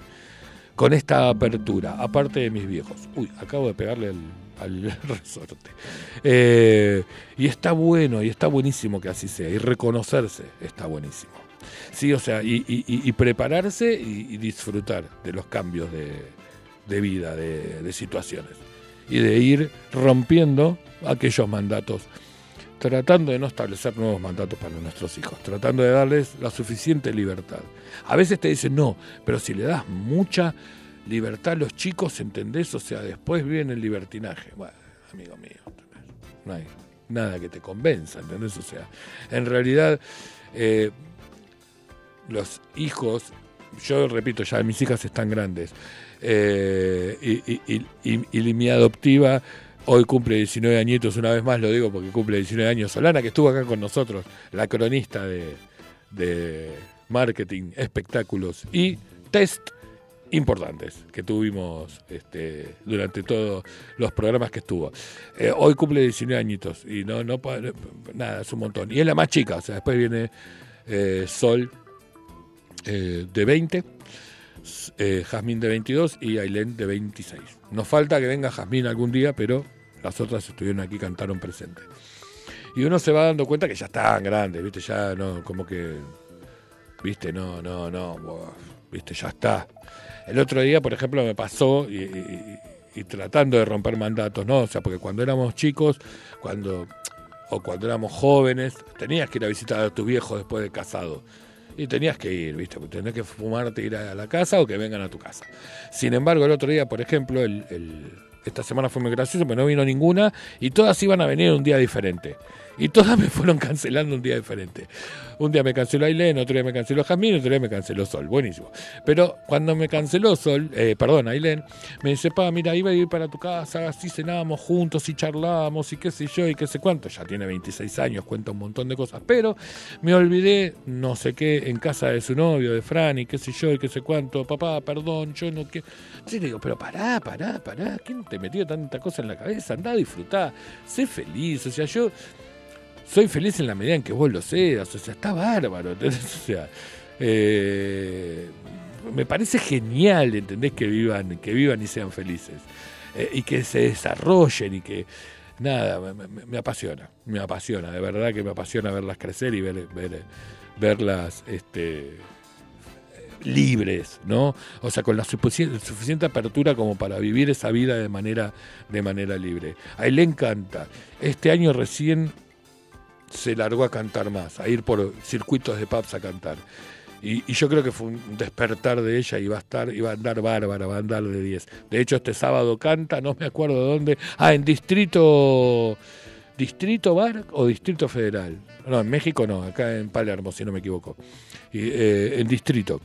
Con esta apertura, aparte de mis viejos. Uy, acabo de pegarle el, al resorte. Eh, y está bueno, y está buenísimo que así sea, y reconocerse está buenísimo. Sí, o sea, y, prepararse y, disfrutar de los cambios de, vida, de, situaciones, y de ir rompiendo aquellos mandatos, tratando de no establecer nuevos mandatos para nuestros hijos, tratando de darles la suficiente libertad. A veces te dicen no, pero si le das mucha libertad a los chicos, ¿entendés? O sea, después viene el libertinaje. Bueno, amigo mío, no hay nada que te convenza, ¿entendés? O sea, en realidad, eh, los hijos, yo repito, ya mis hijas están grandes, eh, y, mi adoptiva hoy cumple 19 añitos, una vez más lo digo porque cumple 19 años, Solana, que estuvo acá con nosotros, la cronista de, de marketing, espectáculos y test importantes que tuvimos este, durante todos los programas que estuvo. Eh, hoy cumple 19 añitos y no, no, nada, es un montón. Y es la más chica, o sea, después viene eh, Sol eh, de 20, Jazmín de 22 y Ailén de 26. Nos falta que venga Jazmín algún día, pero las otras estuvieron aquí, cantaron presente. Y uno se va dando cuenta que ya están grandes, ¿viste? Ya no, como que, ¿viste? No, no, no, ¿viste? Ya está. El otro día, por ejemplo, me pasó y, tratando de romper mandatos, ¿no? O sea, porque cuando éramos chicos, cuando o cuando éramos jóvenes, tenías que ir a visitar a tus viejos después de casado. Y tenías que ir, ¿viste? Porque tenías que fumarte, ir a la casa o que vengan a tu casa. Sin embargo, el otro día, por ejemplo, el, esta semana fue muy gracioso, pero no vino ninguna y todas iban a venir un día diferente y todas me fueron cancelando un día diferente. Un día me canceló Ailén, otro día me canceló Jamín, otro día me canceló Sol. Buenísimo. Pero cuando me canceló Sol, eh, perdón, Ailén, me dice, pa, mira, iba a ir para tu casa, así cenábamos juntos y charlábamos y qué sé yo y qué sé cuánto. Ya tiene 26 años, cuenta un montón de cosas. Pero me olvidé, no sé qué, en casa de su novio, de Fran y qué sé yo y qué sé cuánto. Papá, perdón, yo no quiero. Yo le digo, pero pará, pará, pará. ¿Quién te metió tanta cosa en la cabeza? Andá a disfrutar, sé feliz. O sea, yo soy feliz en la medida en que vos lo seas, o sea, está bárbaro, ¿entendés? O sea, eh, me parece genial, ¿entendés? Que vivan, que vivan y sean felices. Eh, y que se desarrollen y que, nada, me, apasiona, me apasiona, de verdad que me apasiona verlas crecer y ver, verlas este, libres, ¿no? O sea, con la suficiente, suficiente, apertura como para vivir esa vida de manera, de manera libre. A él le encanta. Este año recién se largó a cantar más, a ir por circuitos de pubs a cantar. Y, yo creo que fue un despertar de ella y va a estar, va a andar bárbara, va a andar de 10. De hecho, este sábado canta, no me acuerdo de dónde. Ah, en Distrito. ¿Distrito Bar o Distrito Federal? No, en México no, acá en Palermo, si no me equivoco. Y, eh, en Distrito.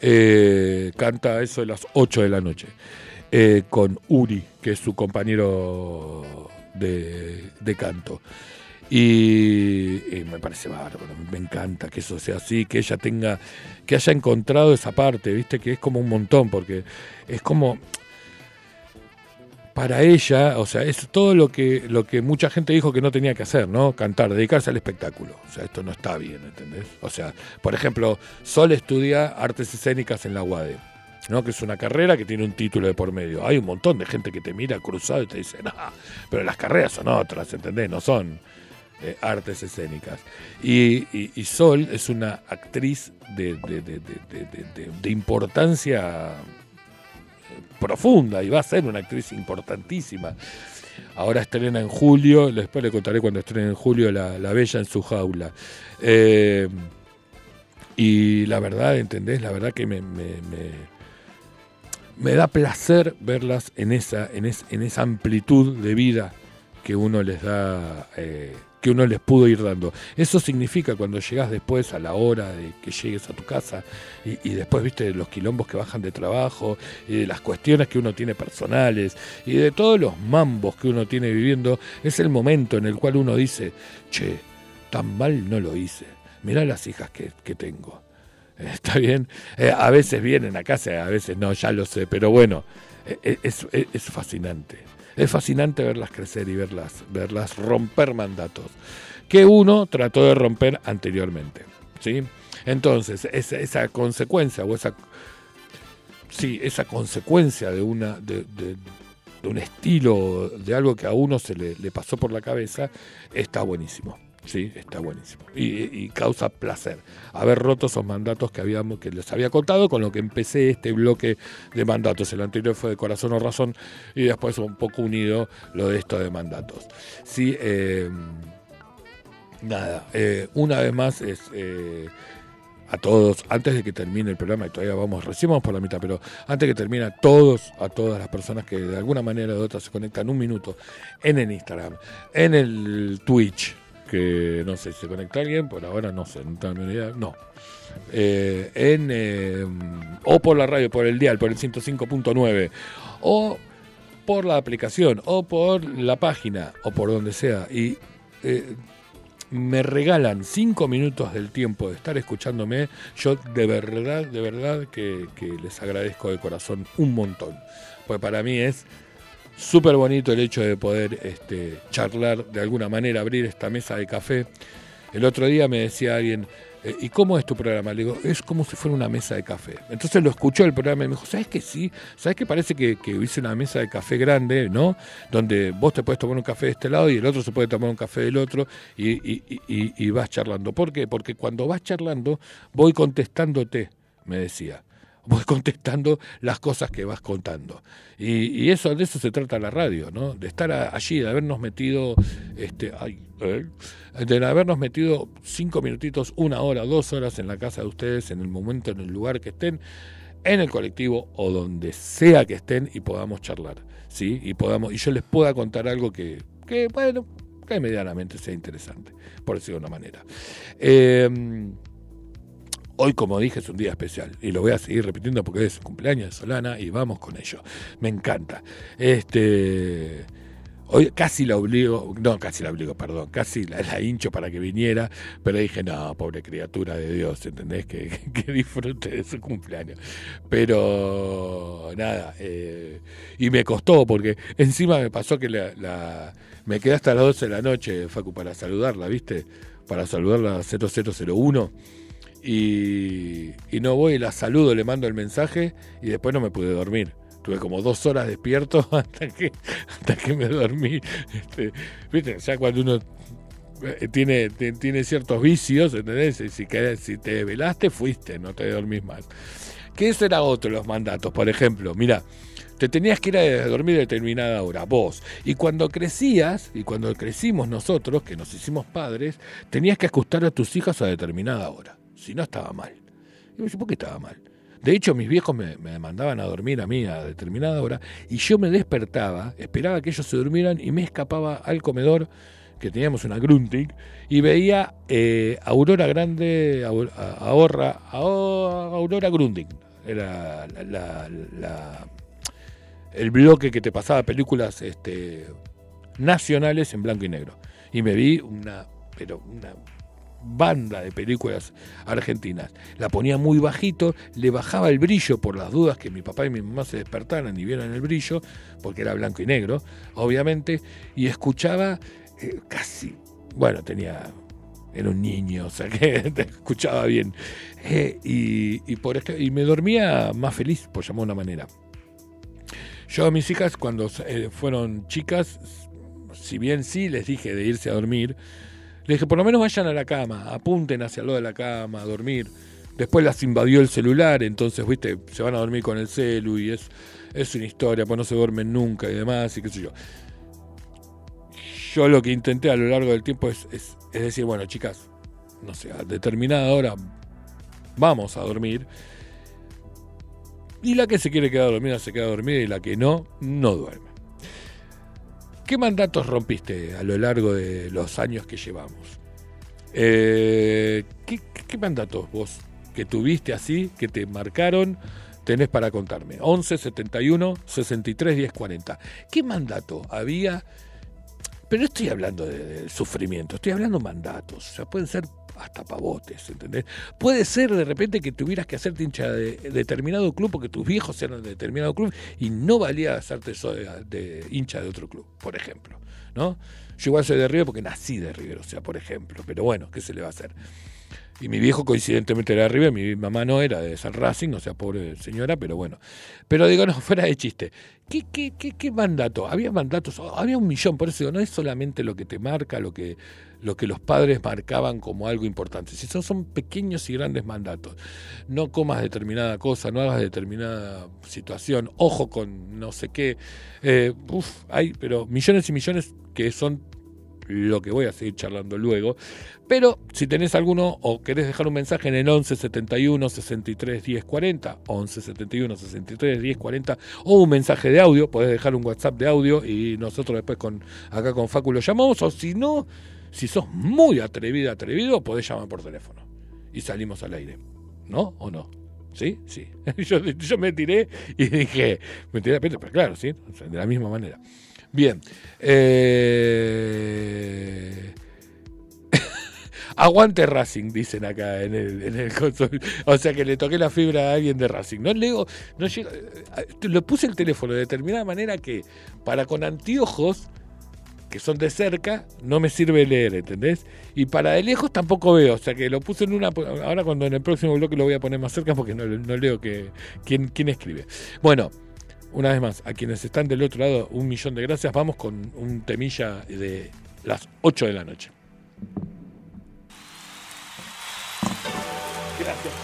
Eh, canta eso de las 8 de la noche. Eh, con Uri, que es su compañero de, de canto. Y, me parece bárbaro, me encanta que eso sea así, que ella tenga, que haya encontrado esa parte, viste, que es como un montón, porque es como para ella, o sea, es todo lo que, lo que mucha gente dijo que no tenía que hacer, ¿no? Cantar, dedicarse al espectáculo. O sea, esto no está bien, ¿entendés? O sea, por ejemplo, Sol estudia artes escénicas en la UADE. ¿no? que es una carrera que tiene un título de por medio. Hay un montón de gente que te mira cruzado y te dice, no, pero las carreras son otras, ¿entendés? No son eh, artes escénicas. Y, Sol es una actriz de, importancia profunda y va a ser una actriz importantísima. Ahora estrena en julio, después le contaré cuando estrene en julio La, la Bella en su jaula. Eh, y la verdad, ¿entendés? La verdad que me, me, da placer verlas en esa, en, en esa amplitud de vida que uno les da, eh, que uno les pudo ir dando. Eso significa cuando llegas después a la hora de que llegues a tu casa y, después viste los quilombos que bajan de trabajo y de las cuestiones que uno tiene personales y de todos los mambos que uno tiene viviendo, es el momento en el cual uno dice, che, tan mal no lo hice. Mirá las hijas que, tengo. ¿Está bien? Eh, a veces vienen a casa, a veces no, ya lo sé, pero bueno, eh, es, es fascinante. Es fascinante verlas crecer y verlas, verlas romper mandatos que uno trató de romper anteriormente. ¿sí? Entonces, esa, consecuencia o esa, sí, esa consecuencia de, una, de, un estilo, de algo que a uno se le pasó por la cabeza, está buenísimo. Sí, está buenísimo. Y, causa placer haber roto esos mandatos que habíamos, que les había contado, con lo que empecé este bloque de mandatos. El anterior fue de corazón o razón, y después un poco unido lo de esto de mandatos. Sí, eh, nada, eh, una vez más es eh, a todos, antes de que termine el programa, y todavía vamos, recién por la mitad, pero antes de que termine, todos, a todas las personas que de alguna manera o de otra se conectan un minuto en el Instagram, en el Twitch, no sé si se conecta alguien, por ahora no sé, no tengo ni idea, no. Eh, en, eh, o por la radio, por el dial, por el 105.9, o por la aplicación, o por la página, o por donde sea, y eh, me regalan cinco minutos del tiempo de estar escuchándome, yo de verdad, de verdad que, que les agradezco de corazón un montón. Pues para mí es Súper bonito el hecho de poder este, charlar de alguna manera, abrir esta mesa de café. El otro día me decía alguien, eh, ¿y cómo es tu programa? Le digo, es como si fuera una mesa de café. Entonces lo escuchó el programa y me dijo, ¿sabes que sí? ¿Sabes que parece que, que hice una mesa de café grande, ¿no? Donde vos te puedes tomar un café de este lado y el otro se puede tomar un café del otro y, y, y, y vas charlando. ¿Por qué? Porque cuando vas charlando voy contestándote, me decía voy contestando las cosas que vas contando. Y, eso de eso se trata la radio, ¿no? De estar allí, de habernos metido, este, ¿eh? de habernos metido cinco minutitos, una hora, dos horas en la casa de ustedes, en el momento, en el lugar que estén, en el colectivo o donde sea que estén y podamos charlar, ¿sí? Y podamos y yo les pueda contar algo que, que bueno, que medianamente sea interesante, por decirlo de una manera. Eh, Hoy, como dije, es un día especial y lo voy a seguir repitiendo porque es cumpleaños de Solana y vamos con ello. Me encanta. Este. Hoy casi la obligo, no, casi la obligo, perdón, casi la, hincho para que viniera, pero dije, no, pobre criatura de Dios, ¿entendés? Que, que, disfrute de su cumpleaños. Pero nada, eh, y me costó porque encima me pasó que la, me quedé hasta las 12 de la noche, Facu, para saludarla, ¿viste? Para saludarla 0001 y, no voy, la saludo, le mando el mensaje y después no me pude dormir. Tuve como dos horas despierto hasta que, hasta que me dormí. Este, ¿Viste? Ya cuando uno eh, tiene, tiene ciertos vicios, ¿entendés? Si, si te velaste, fuiste, no te dormís más. ¿Qué eso era otro de los mandatos? Por ejemplo, mira, te tenías que ir a dormir a determinada hora, vos. Y cuando crecías, y cuando crecimos nosotros, que nos hicimos padres, tenías que ajustar a tus hijas a determinada hora si no estaba mal. Y me dice, ¿por qué estaba mal? De hecho, mis viejos me, mandaban a dormir a mí a determinada hora y yo me despertaba, esperaba que ellos se durmieran y me escapaba al comedor, que teníamos una grunting, y veía eh, Aurora Grande, Ahorra, Aurora Grunding. Era la, el bloque que te pasaba películas este, nacionales en blanco y negro. Y me vi una, pero una banda de películas argentinas. La ponía muy bajito, le bajaba el brillo por las dudas que mi papá y mi mamá se despertaran y vieran el brillo, porque era blanco y negro, obviamente, y escuchaba eh, casi, bueno, tenía, era un niño, o sea que escuchaba bien, eh, y, por esto, y me dormía más feliz, por llamar una manera. Yo a mis hijas, cuando eh, fueron chicas, si bien sí les dije de irse a dormir, le dije, por lo menos vayan a la cama, apunten hacia lo de la cama, a dormir. Después las invadió el celular, entonces, viste, se van a dormir con el celu y es, es una historia, pues no se duermen nunca y demás, y qué sé yo. yo lo que intenté a lo largo del tiempo es, es, es decir, bueno, chicas, no sé, a determinada hora vamos a dormir. Y la que se quiere quedar dormida se queda dormida y la que no, no duerme. ¿Qué mandatos rompiste a lo largo de los años que llevamos? Eh, ¿qué, mandatos vos que tuviste así, que te marcaron, tenés para contarme? 11 71 63 10 40. ¿Qué mandato había? Pero no estoy hablando de, de sufrimiento, estoy hablando de mandatos. O sea, pueden ser hasta pavotes, ¿entendés? Puede ser de repente que tuvieras que hacerte hincha de, determinado club porque tus viejos eran de determinado club y no valía hacerte so- de, de hincha de otro club, por ejemplo, ¿no? Yo igual soy de River porque nací de River, o sea, por ejemplo, pero bueno, ¿qué se le va a hacer? Y mi viejo coincidentemente era de River, mi mamá no era de San Racing, o sea, pobre señora, pero bueno. Pero digo, no, fuera de chiste. ¿Qué, qué, qué, qué mandato? Había mandatos, había un millón, por eso digo, no es solamente lo que te marca, lo que, lo que los padres marcaban como algo importante. Si son, son pequeños y grandes mandatos. No comas determinada cosa, no hagas determinada situación, ojo con no sé qué. Eh, uf, hay, pero millones y millones que son lo que voy a seguir charlando luego. Pero si tenés alguno o querés dejar un mensaje en el 11 71 63 10 40, 11 71 63 10 40, o un mensaje de audio, podés dejar un WhatsApp de audio y nosotros después con acá con Facu lo llamamos, o si no, si sos muy atrevida, atrevido, podés llamar por teléfono y salimos al aire. ¿No? ¿O no? ¿Sí? Sí. Yo, me tiré y dije, me tiré, pero claro, sí, de la misma manera. Bien. Eh... Aguante Racing, dicen acá en el, en el console. O sea que le toqué la fibra a alguien de Racing. No leo, no llego, eh, le puse el teléfono de determinada manera que para con anteojos que son de cerca, no me sirve leer, ¿entendés? Y para de lejos tampoco veo, o sea que lo puse en una... Ahora cuando en el próximo bloque lo voy a poner más cerca porque no, no leo que, quién, quién escribe. Bueno, una vez más, a quienes están del otro lado, un millón de gracias. Vamos con un temilla de las 8 de la noche. Gracias.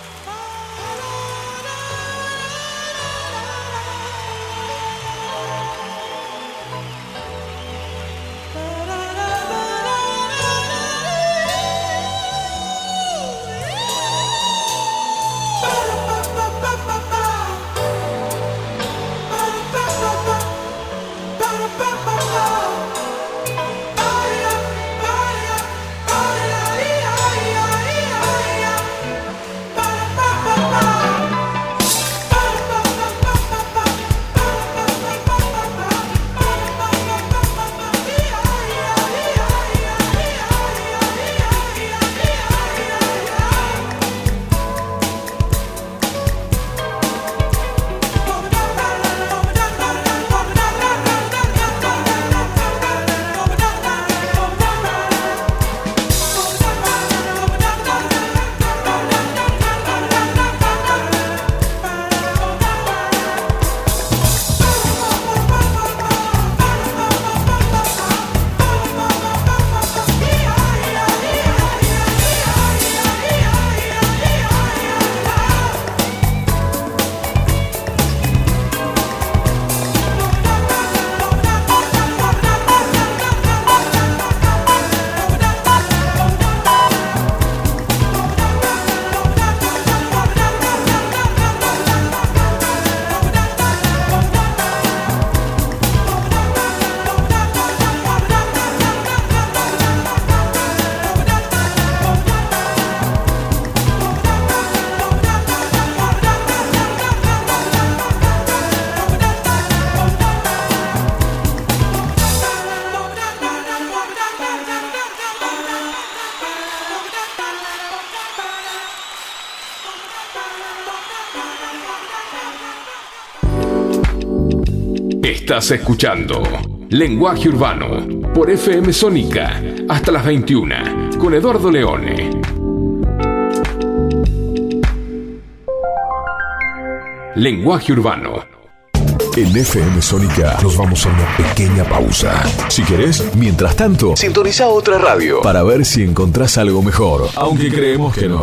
Escuchando Lenguaje Urbano por FM Sónica hasta las 21 con Eduardo Leone. Lenguaje Urbano. En FM Sónica nos vamos a una pequeña pausa. Si querés, mientras tanto, sintoniza otra radio para ver si encontrás algo mejor. Aunque creemos que no.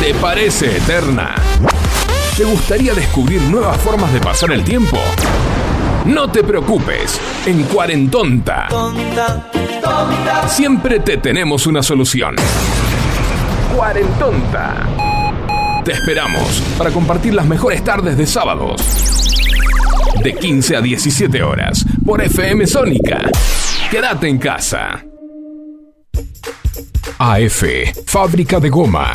¿Te parece eterna? ¿Te gustaría descubrir nuevas formas de pasar el tiempo? No te preocupes, en Cuarentonta siempre te tenemos una solución. Cuarentonta. Te esperamos para compartir las mejores tardes de sábados. De 15 a 17 horas por FM Sónica. Quédate en casa. AF, fábrica de goma.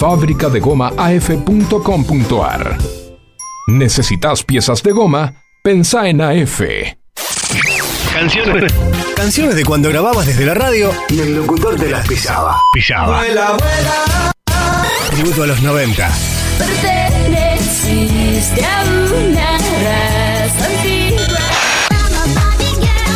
fabricadegomaaf.com.ar. ¿Necesitas piezas de goma? Pensá en AF. Canciones, canciones de cuando grababas desde la radio y el locutor te las pisaba. Pisaba. Tributo a los 90. Perteneciste a una raza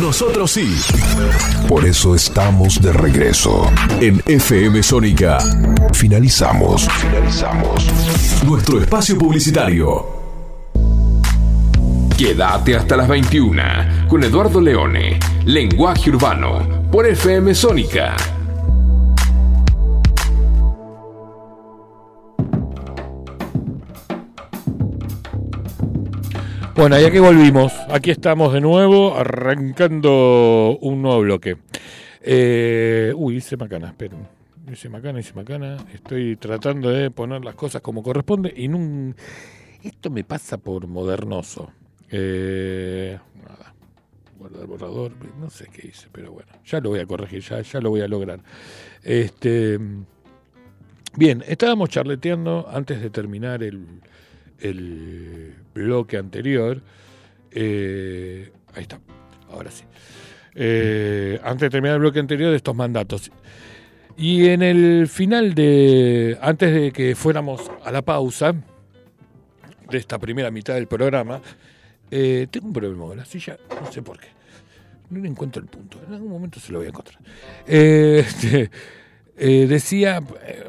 Nosotros sí. Por eso estamos de regreso. En FM Sónica, Finalizamos. Finalizamos. nuestro espacio publicitario. Quédate hasta las 21 con Eduardo Leone, Lenguaje Urbano, por FM Sónica. Bueno, ya que volvimos, aquí estamos de nuevo arrancando un nuevo bloque. Eh, uy, hice macana, esperen. Hice macana, hice macana. Estoy tratando de poner las cosas como corresponde y nun- esto me pasa por modernoso. Eh, nada, guardar borrador, no sé qué hice, pero bueno, ya lo voy a corregir, ya, ya lo voy a lograr. Este, bien, estábamos charleteando antes de terminar el, el bloque anterior. eh, ahí está, ahora sí. Eh, antes de terminar el bloque anterior de estos mandatos. Y en el final de, antes de que fuéramos a la pausa de esta primera mitad del programa, eh, tengo un problema con la silla, no sé por qué. No le encuentro el punto, en algún momento se lo voy a encontrar. Este, eh, decía, eh,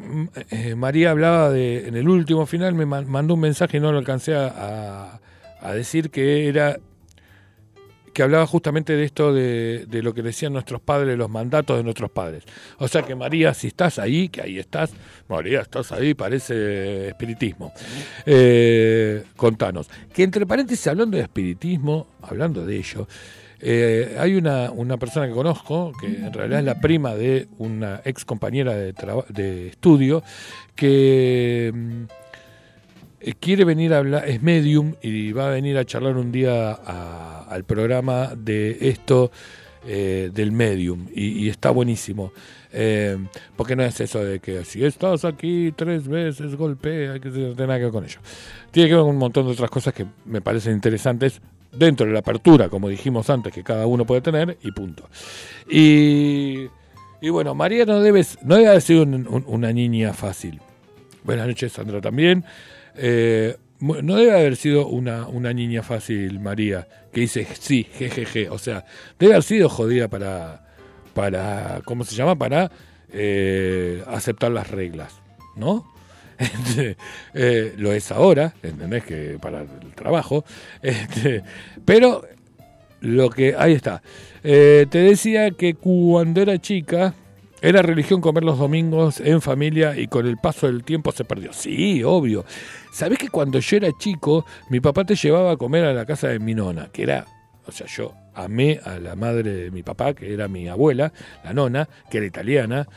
eh, María hablaba de, en el último final, me man- mandó un mensaje y no lo alcancé a, a- decir que era que hablaba justamente de esto de, de lo que decían nuestros padres, los mandatos de nuestros padres. O sea que María, si estás ahí, que ahí estás, María, estás ahí, parece espiritismo. Contanos. Que entre paréntesis, hablando de espiritismo, hablando de ello, eh, hay una, una persona que conozco, que en realidad es la prima de una ex compañera de, de estudio, que mm, quiere venir a hablar, es medium y va a venir a charlar un día al programa de esto eh, del medium y, y está buenísimo. Eh, porque no es eso de que si estás aquí tres veces golpea, que no tiene nada que ver con ello. Tiene que ver con un montón de otras cosas que me parecen interesantes dentro de la apertura, como dijimos antes, que cada uno puede tener y punto. Y, bueno, María no debe, no debe haber sido un- un- una niña fácil. Buenas noches, Sandra, también. Eh, no debe haber sido una, una niña fácil, María, que dice sí, jejeje. O sea, debe haber sido jodida para, para ¿cómo se llama? Para eh, aceptar las reglas, ¿no? Este, eh, lo es ahora, ¿entendés? Que para el trabajo. Este, pero lo que. Ahí está. Eh, te decía que cuando era chica. Era religión comer los domingos en familia y con el paso del tiempo se perdió. Sí, obvio. ¿Sabés que cuando yo era chico, mi papá te llevaba a comer a la casa de mi nona? Que era, o sea, yo amé a la madre de mi papá, que era mi abuela, la nona, que era italiana.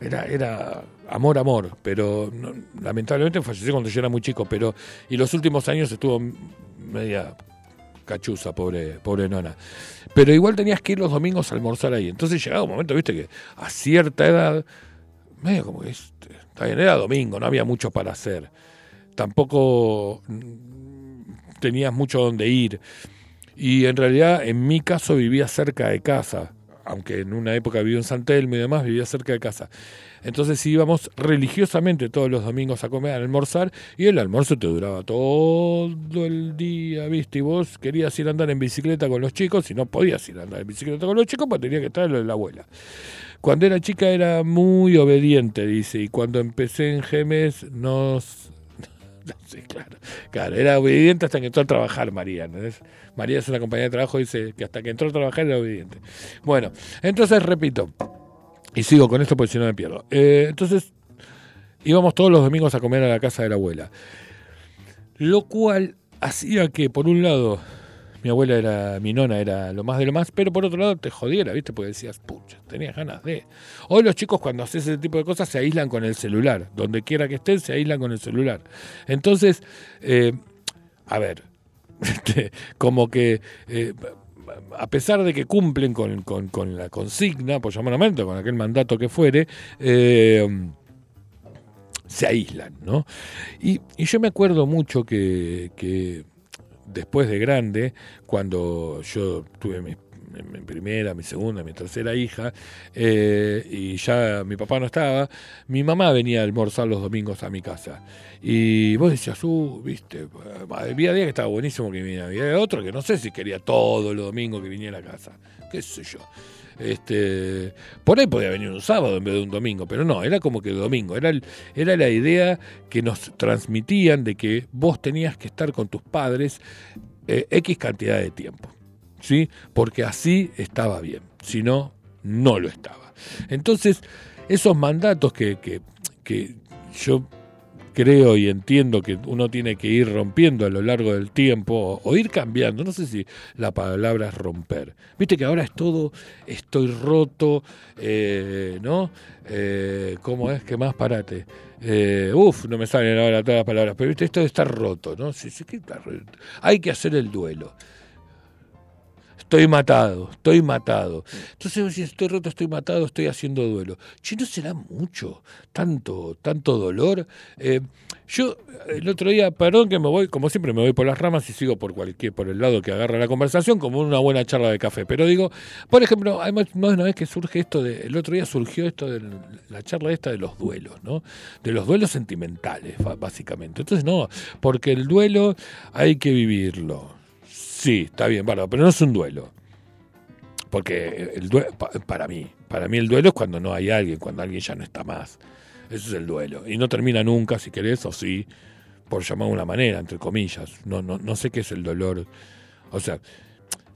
Era, era amor, amor, pero no- lamentablemente falleció cuando yo era muy chico, pero y los últimos años estuvo media cachuza, pobre, pobre nona. Pero igual tenías que ir los domingos a almorzar ahí. Entonces llegaba un momento, viste, que a cierta edad, medio como que está bien, era domingo, no había mucho para hacer. Tampoco mm, tenías mucho donde ir. Y en realidad, en mi caso, vivía cerca de casa. Aunque en una época vivía en San Telmo y demás, vivía cerca de casa. Entonces íbamos religiosamente todos los domingos a comer, a almorzar, y el almuerzo te duraba todo el día, ¿viste? Y vos querías ir a andar en bicicleta con los chicos, y no podías ir a andar en bicicleta con los chicos, pues tenía que estar lo de la abuela. Cuando era chica era muy obediente, dice, y cuando empecé en Gemes nos... Sí, claro, claro, era obediente hasta que entró a trabajar María. María es una compañera de trabajo, dice que hasta que entró a trabajar era obediente. Bueno, entonces repito, y sigo con esto porque si no me pierdo. Eh, entonces íbamos todos los domingos a comer a la casa de la abuela. Lo cual hacía que, por un lado, mi abuela era, mi nona era lo más de lo más, pero por otro lado te jodiera, ¿viste? Porque decías, pucha, tenías ganas de. Hoy los chicos cuando haces ese tipo de cosas se aíslan con el celular. Donde quiera que estén, se aíslan con el celular. Entonces, eh, a ver, este, como que eh, a pesar de que cumplen con, con- la consigna, por llamar momento, con aquel mandato que fuere, eh, se aíslan, ¿no? Y, yo me acuerdo mucho que después de grande, cuando yo tuve mi, primera, mi segunda, mi tercera hija, eh, y ya mi papá no estaba, mi mamá venía a almorzar los domingos a mi casa. Y vos decías, uh, viste, había días que estaba buenísimo que viniera, había otro que no sé si quería todo los domingos que viniera a casa, qué sé yo. Este, por ahí podía venir un sábado en vez de un domingo, pero no, era como que domingo, era, el- era la idea que nos transmitían de que vos tenías que estar con tus padres eh, X cantidad de tiempo, ¿sí? Porque así estaba bien, si no, no lo estaba. Entonces, esos mandatos que, que, que yo creo y entiendo que uno tiene que ir rompiendo a lo largo del tiempo o, ir cambiando. No sé si la palabra es romper. Viste que ahora es todo, estoy roto, eh, ¿no? Eh, ¿Cómo es? ¿Qué más? Parate. Eh, uf, no me salen ahora todas las palabras, pero viste, esto de estar roto, ¿no? Sí, sí, que está. Hay que hacer el duelo. Estoy matado, estoy matado. Entonces, si estoy roto, estoy matado, estoy haciendo duelo. Che, ¿no será mucho? Tanto, tanto dolor. Eh, yo, el otro día, perdón que me voy, como siempre me voy por las ramas y sigo por cualquier, por el lado que agarra la conversación, como una buena charla de café. Pero digo, por ejemplo, hay más más de una vez que surge esto de, el otro día surgió esto de la charla esta de los duelos, ¿no? De los duelos sentimentales, básicamente. Entonces, no, porque el duelo hay que vivirlo. Sí, está bien, bárbaro, pero no es un duelo. Porque el duelo, para mí, para mí el duelo es cuando no hay alguien, cuando alguien ya no está más. Eso es el duelo. Y no termina nunca, si querés, o sí, por llamar de una manera, entre comillas. No, no, no sé qué es el dolor. O sea,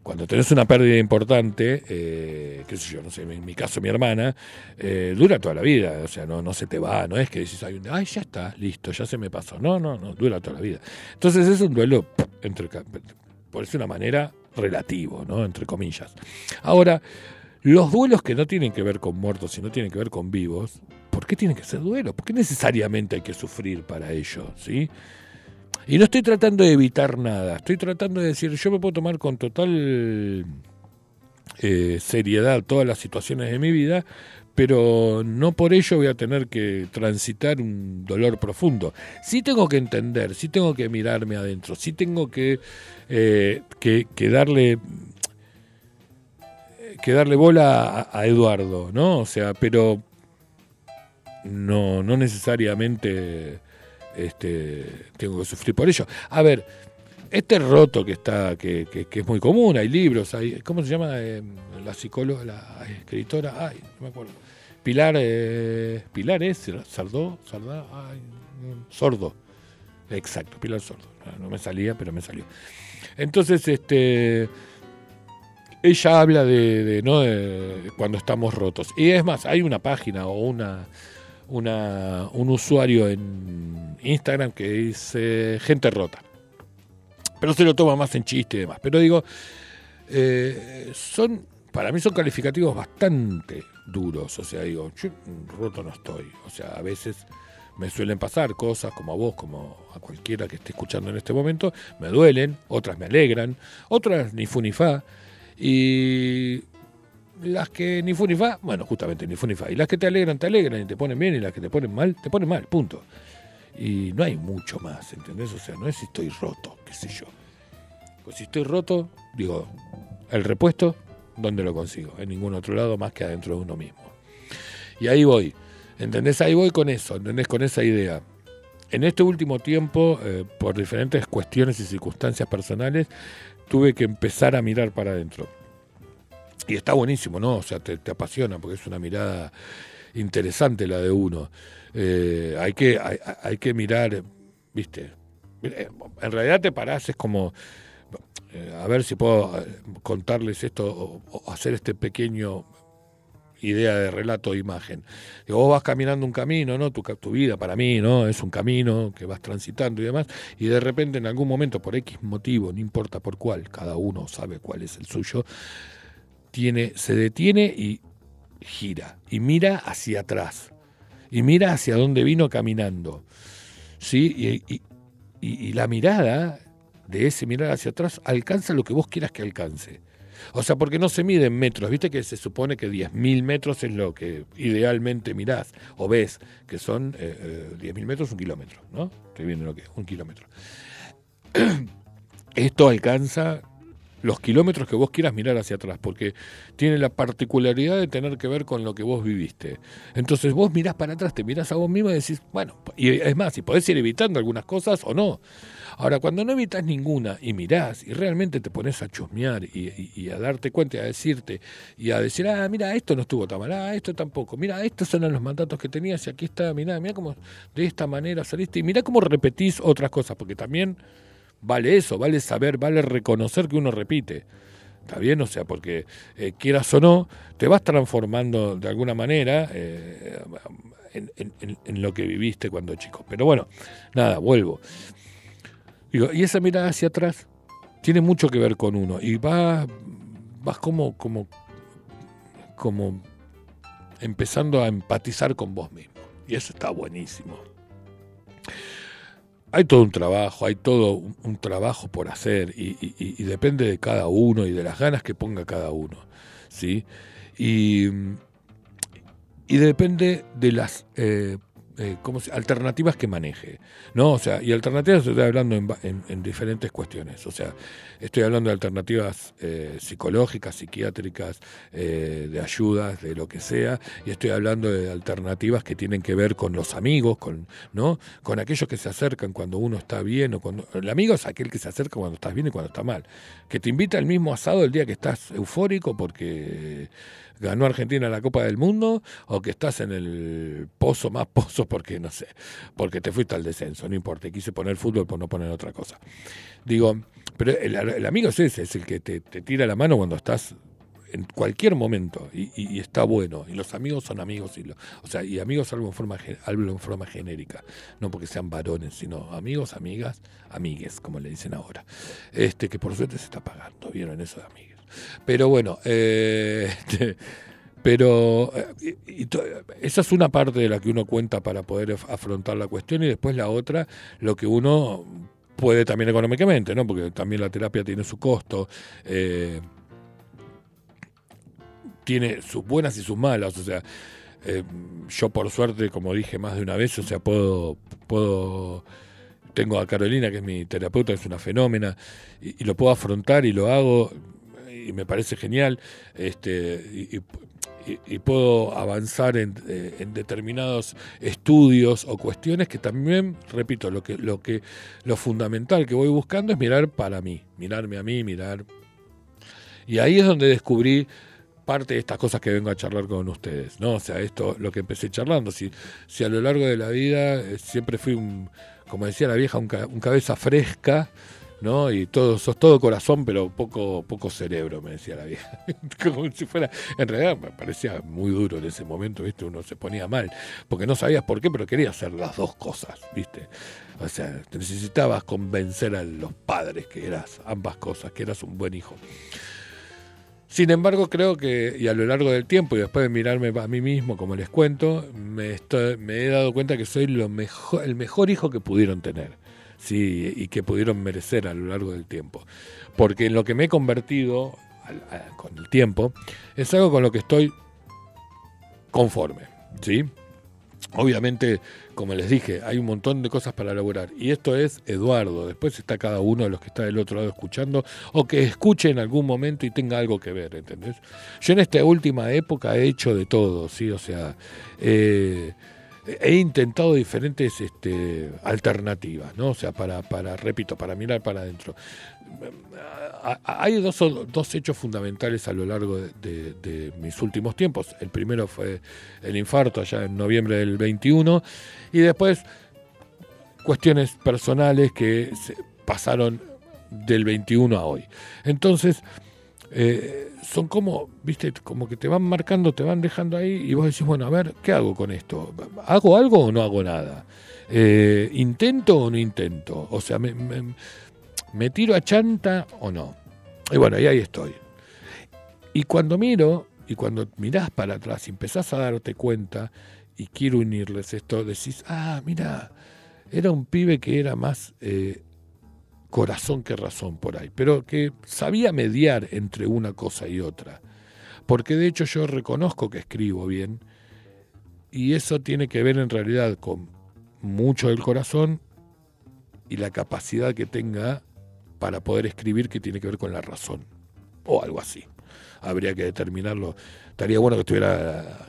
cuando tenés una pérdida importante, eh, qué sé yo, no sé, en mi caso mi hermana, eh, dura toda la vida, o sea, no, no se te va, no es que decís, ay, ya está, listo, ya se me pasó. No, no, no, dura toda la vida. Entonces es un duelo, entre, por decir una manera, relativo, ¿no? Entre comillas. Ahora, los duelos que no tienen que ver con muertos, sino tienen que ver con vivos, ¿por qué tienen que ser duelos? ¿Por qué necesariamente hay que sufrir para ello? ¿Sí? Y no estoy tratando de evitar nada, estoy tratando de decir, yo me puedo tomar con total eh, seriedad todas las situaciones de mi vida, pero no por ello voy a tener que transitar un dolor profundo. Sí tengo que entender, sí tengo que mirarme adentro, sí tengo que, eh, que, darle que darle bola a, a, Eduardo, ¿no? O sea, pero no, no necesariamente este, tengo que sufrir por ello. A ver, este roto que está, que, que, es muy común, hay libros, hay, ¿cómo se llama eh, la psicóloga, la escritora? Ay, no me acuerdo. Pilar, eh, Pilar es, Sardó, Sardá, ay, Sordo. Exacto, Pilar Sordo. No me salía, pero me salió. Entonces, este ella habla de, de, ¿no? de cuando estamos rotos. Y es más, hay una página o una una, un usuario en Instagram que dice gente rota. Pero se lo toma más en chiste y demás. Pero digo, eh, son, para mí son calificativos bastante duros. O sea, digo, yo roto no estoy. O sea, a veces me suelen pasar cosas como a vos, como a cualquiera que esté escuchando en este momento, me duelen, otras me alegran, otras ni fu ni fa. Y las que ni fu ni fa, bueno, justamente ni fu ni fa. Y las que te alegran, te alegran y te ponen bien, y las que te ponen mal, te ponen mal, punto. Y no hay mucho más, ¿entendés? O sea, no es si estoy roto, qué sé yo. Pues si estoy roto, digo, el repuesto, ¿dónde lo consigo? En ningún otro lado más que adentro de uno mismo. Y ahí voy, ¿entendés? Ahí voy con eso, ¿entendés? Con esa idea. En este último tiempo, eh, por diferentes cuestiones y circunstancias personales, tuve que empezar a mirar para adentro y está buenísimo, ¿no? O sea, te, apasiona porque es una mirada interesante la de uno. Eh, hay, que, hay, que mirar, viste, eh, en realidad te parás, es como, eh, a ver si puedo contarles esto o, hacer este pequeño idea de relato o imagen. Que vos vas caminando un camino, ¿no? Tu, tu vida para mí, ¿no? Es un camino que vas transitando y demás, y de repente en algún momento, por X motivo, no importa por cuál, cada uno sabe cuál es el suyo, tiene, se detiene y gira, y mira hacia atrás, y mira hacia dónde vino caminando. ¿sí? Y, la mirada de ese mirar hacia atrás alcanza lo que vos quieras que alcance. O sea, porque no se mide en metros, viste que se supone que 10.000 metros es lo que idealmente mirás o ves, que son eh, 10.000 eh, metros un kilómetro, ¿no? Estoy viendo lo que es, un kilómetro. Esto alcanza los kilómetros que vos quieras mirar hacia atrás, porque tiene la particularidad de tener que ver con lo que vos viviste. Entonces vos mirás para atrás, te mirás a vos mismo y decís, bueno, y es más, si podés ir evitando algunas cosas o no. Ahora, cuando no evitas ninguna y mirás y realmente te pones a chusmear y, a darte cuenta y a decirte y a decir, ah, mira, esto no estuvo tan mal, ah, esto tampoco, mira, estos son los mandatos que tenías y aquí está, mira, mira cómo de esta manera saliste y mira cómo repetís otras cosas, porque también vale eso, vale saber, vale reconocer que uno repite. ¿Está bien? O sea, porque eh, quieras o no, te vas transformando de alguna manera eh, en, lo que viviste cuando chico. Pero bueno, nada, vuelvo. Digo, y esa mirada hacia atrás tiene mucho que ver con uno. Y vas, vas como, como, como empezando a empatizar con vos mismo. Y eso está buenísimo hay todo un trabajo, hay todo un, trabajo por hacer y, depende de cada uno y de las ganas que ponga cada uno, ¿sí? Y, y depende de las eh, eh, alternativas que maneje, ¿no? O sea, y alternativas estoy hablando en, diferentes cuestiones, o sea, estoy hablando de alternativas eh, psicológicas, psiquiátricas, eh, de ayudas, de lo que sea, y estoy hablando de alternativas que tienen que ver con los amigos, con, ¿no? Con aquellos que se acercan cuando uno está bien o cuando... El amigo es aquel que se acerca cuando estás bien y cuando está mal, que te invita al mismo asado el día que estás eufórico porque ganó Argentina la Copa del Mundo o que estás en el pozo más pozo porque, no sé, porque te fuiste al descenso, no importa, quise poner fútbol por no poner otra cosa. Digo, pero el, amigo es ese, es el que te, te tira la mano cuando estás en cualquier momento y, está bueno y los amigos son amigos y o sea y amigos hablo en forma hablo en forma genérica no porque sean varones sino amigos amigas amigues como le dicen ahora este que por suerte se está pagando vieron eso de amigues pero bueno eh, este, pero eh, esa es una parte de la que uno cuenta para poder afrontar la cuestión y después la otra lo que uno puede también económicamente no porque también la terapia tiene su costo eh, tiene sus buenas y sus malas, o sea, eh, yo por suerte, como dije más de una vez, o sea, puedo, puedo, tengo a Carolina, que es mi terapeuta, es una fenómena, y, lo puedo afrontar y lo hago, y me parece genial, este, y, puedo avanzar en, eh, en, determinados estudios o cuestiones que también, repito, lo que, lo que, lo fundamental que voy buscando es mirar para mí, mirarme a mí, mirar. Y ahí es donde descubrí parte de estas cosas que vengo a charlar con ustedes, ¿no? O sea, esto, lo que empecé charlando, si, si a lo largo de la vida eh, siempre fui un, como decía la vieja, un, cabeza fresca, ¿no? Y todo, sos todo corazón, pero poco, poco cerebro, me decía la vieja. como si fuera, en realidad me parecía muy duro en ese momento, ¿viste? Uno se ponía mal, porque no sabías por qué, pero quería hacer las dos cosas, ¿viste? O sea, necesitabas convencer a los padres que eras ambas cosas, que eras un buen hijo. Sin embargo, creo que, y a lo largo del tiempo, y después de mirarme a mí mismo, como les cuento, me, me he dado cuenta que soy lo mejor, el mejor hijo que pudieron tener, sí, y que pudieron merecer a lo largo del tiempo. Porque en lo que me he convertido con el tiempo, es algo con lo que estoy conforme, ¿sí? Obviamente, como les dije, hay un montón de cosas para elaborar. Y esto es Eduardo. Después está cada uno de los que está del otro lado escuchando o que escuche en algún momento y tenga algo que ver, ¿entendés? Yo en esta última época he hecho de todo, ¿sí? O sea, eh, he intentado diferentes este, alternativas, ¿no? O sea, para, para, repito, para mirar para adentro hay dos, dos hechos fundamentales a lo largo de, mis últimos tiempos. El primero fue el infarto allá en noviembre del 21 y después cuestiones personales que pasaron del 21 a hoy. Entonces, eh, son como, viste, como que te van marcando, te van dejando ahí y vos decís, bueno, a ver, ¿qué hago con esto? ¿Hago algo o no hago nada? Eh, ¿Intento o no intento? O sea, me ¿Me tiro a chanta o no? Y bueno, y ahí estoy. Y cuando miro, y cuando mirás para atrás y empezás a darte cuenta, y quiero unirles esto, decís, ah, mira, era un pibe que era más eh, corazón que razón por ahí, pero que sabía mediar entre una cosa y otra. Porque de hecho yo reconozco que escribo bien, y eso tiene que ver en realidad con mucho del corazón y la capacidad que tenga para poder escribir que tiene que ver con la razón, o algo así. Habría que determinarlo. Estaría bueno que estuviera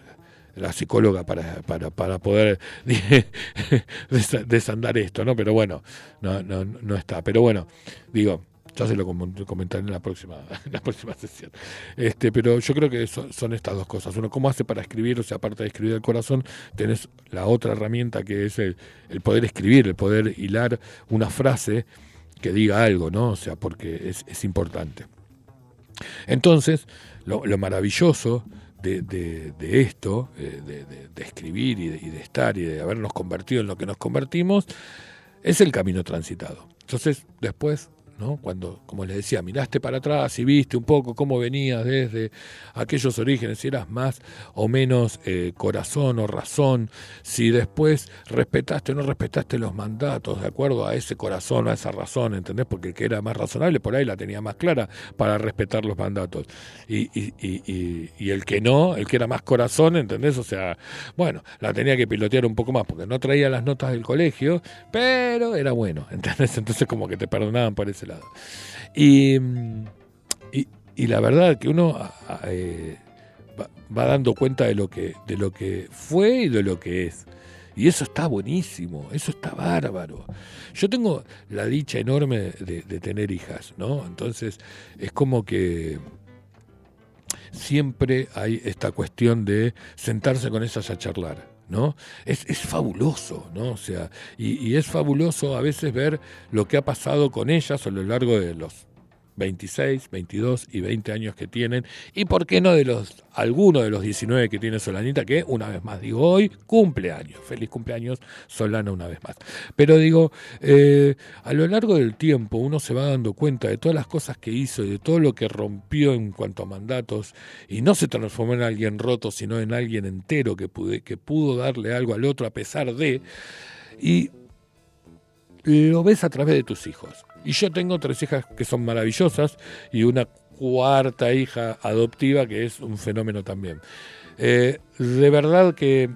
la psicóloga para, para, para poder desandar esto, ¿no? Pero bueno, no, no, no está. Pero bueno, digo, ya se lo comentaré en la próxima, en la próxima sesión. Este, pero yo creo que son estas dos cosas. Uno, ¿cómo hace para escribir? O sea, aparte de escribir el corazón, tenés la otra herramienta que es el, el poder escribir, el poder hilar una frase que diga algo, ¿no? O sea, porque es, importante. Entonces, lo, maravilloso de, de, esto, eh, de, escribir y, y de, estar y de habernos convertido en lo que nos convertimos, es el camino transitado. Entonces, después cuando, como les decía, miraste para atrás y viste un poco cómo venías desde aquellos orígenes, si eras más o menos eh, corazón o razón, si después respetaste o no respetaste los mandatos de acuerdo a ese corazón, a esa razón, ¿entendés? Porque el que era más razonable por ahí la tenía más clara para respetar los mandatos. Y, y, y, el que no, el que era más corazón, ¿entendés? O sea, bueno, la tenía que pilotear un poco más porque no traía las notas del colegio, pero era bueno, ¿entendés? Entonces como que te perdonaban por ese lado. Y, y, la verdad que uno eh, va, dando cuenta de lo, que, de lo que fue y de lo que es. Y eso está buenísimo, eso está bárbaro. Yo tengo la dicha enorme de, tener hijas, ¿no? Entonces es como que siempre hay esta cuestión de sentarse con ellas a charlar. ¿No? Es, es fabuloso, ¿no? O sea, y, y es fabuloso a veces ver lo que ha pasado con ellas a lo largo de los 26, 22 y 20 años que tienen, y por qué no de los alguno de los 19 que tiene Solanita, que una vez más digo hoy, cumpleaños, feliz cumpleaños Solana una vez más. Pero digo, eh, a lo largo del tiempo uno se va dando cuenta de todas las cosas que hizo y de todo lo que rompió en cuanto a mandatos, y no se transformó en alguien roto, sino en alguien entero que, pude, que pudo darle algo al otro a pesar de, y lo ves a través de tus hijos. Y yo tengo tres hijas que son maravillosas y una cuarta hija adoptiva que es un fenómeno también. Eh, de verdad que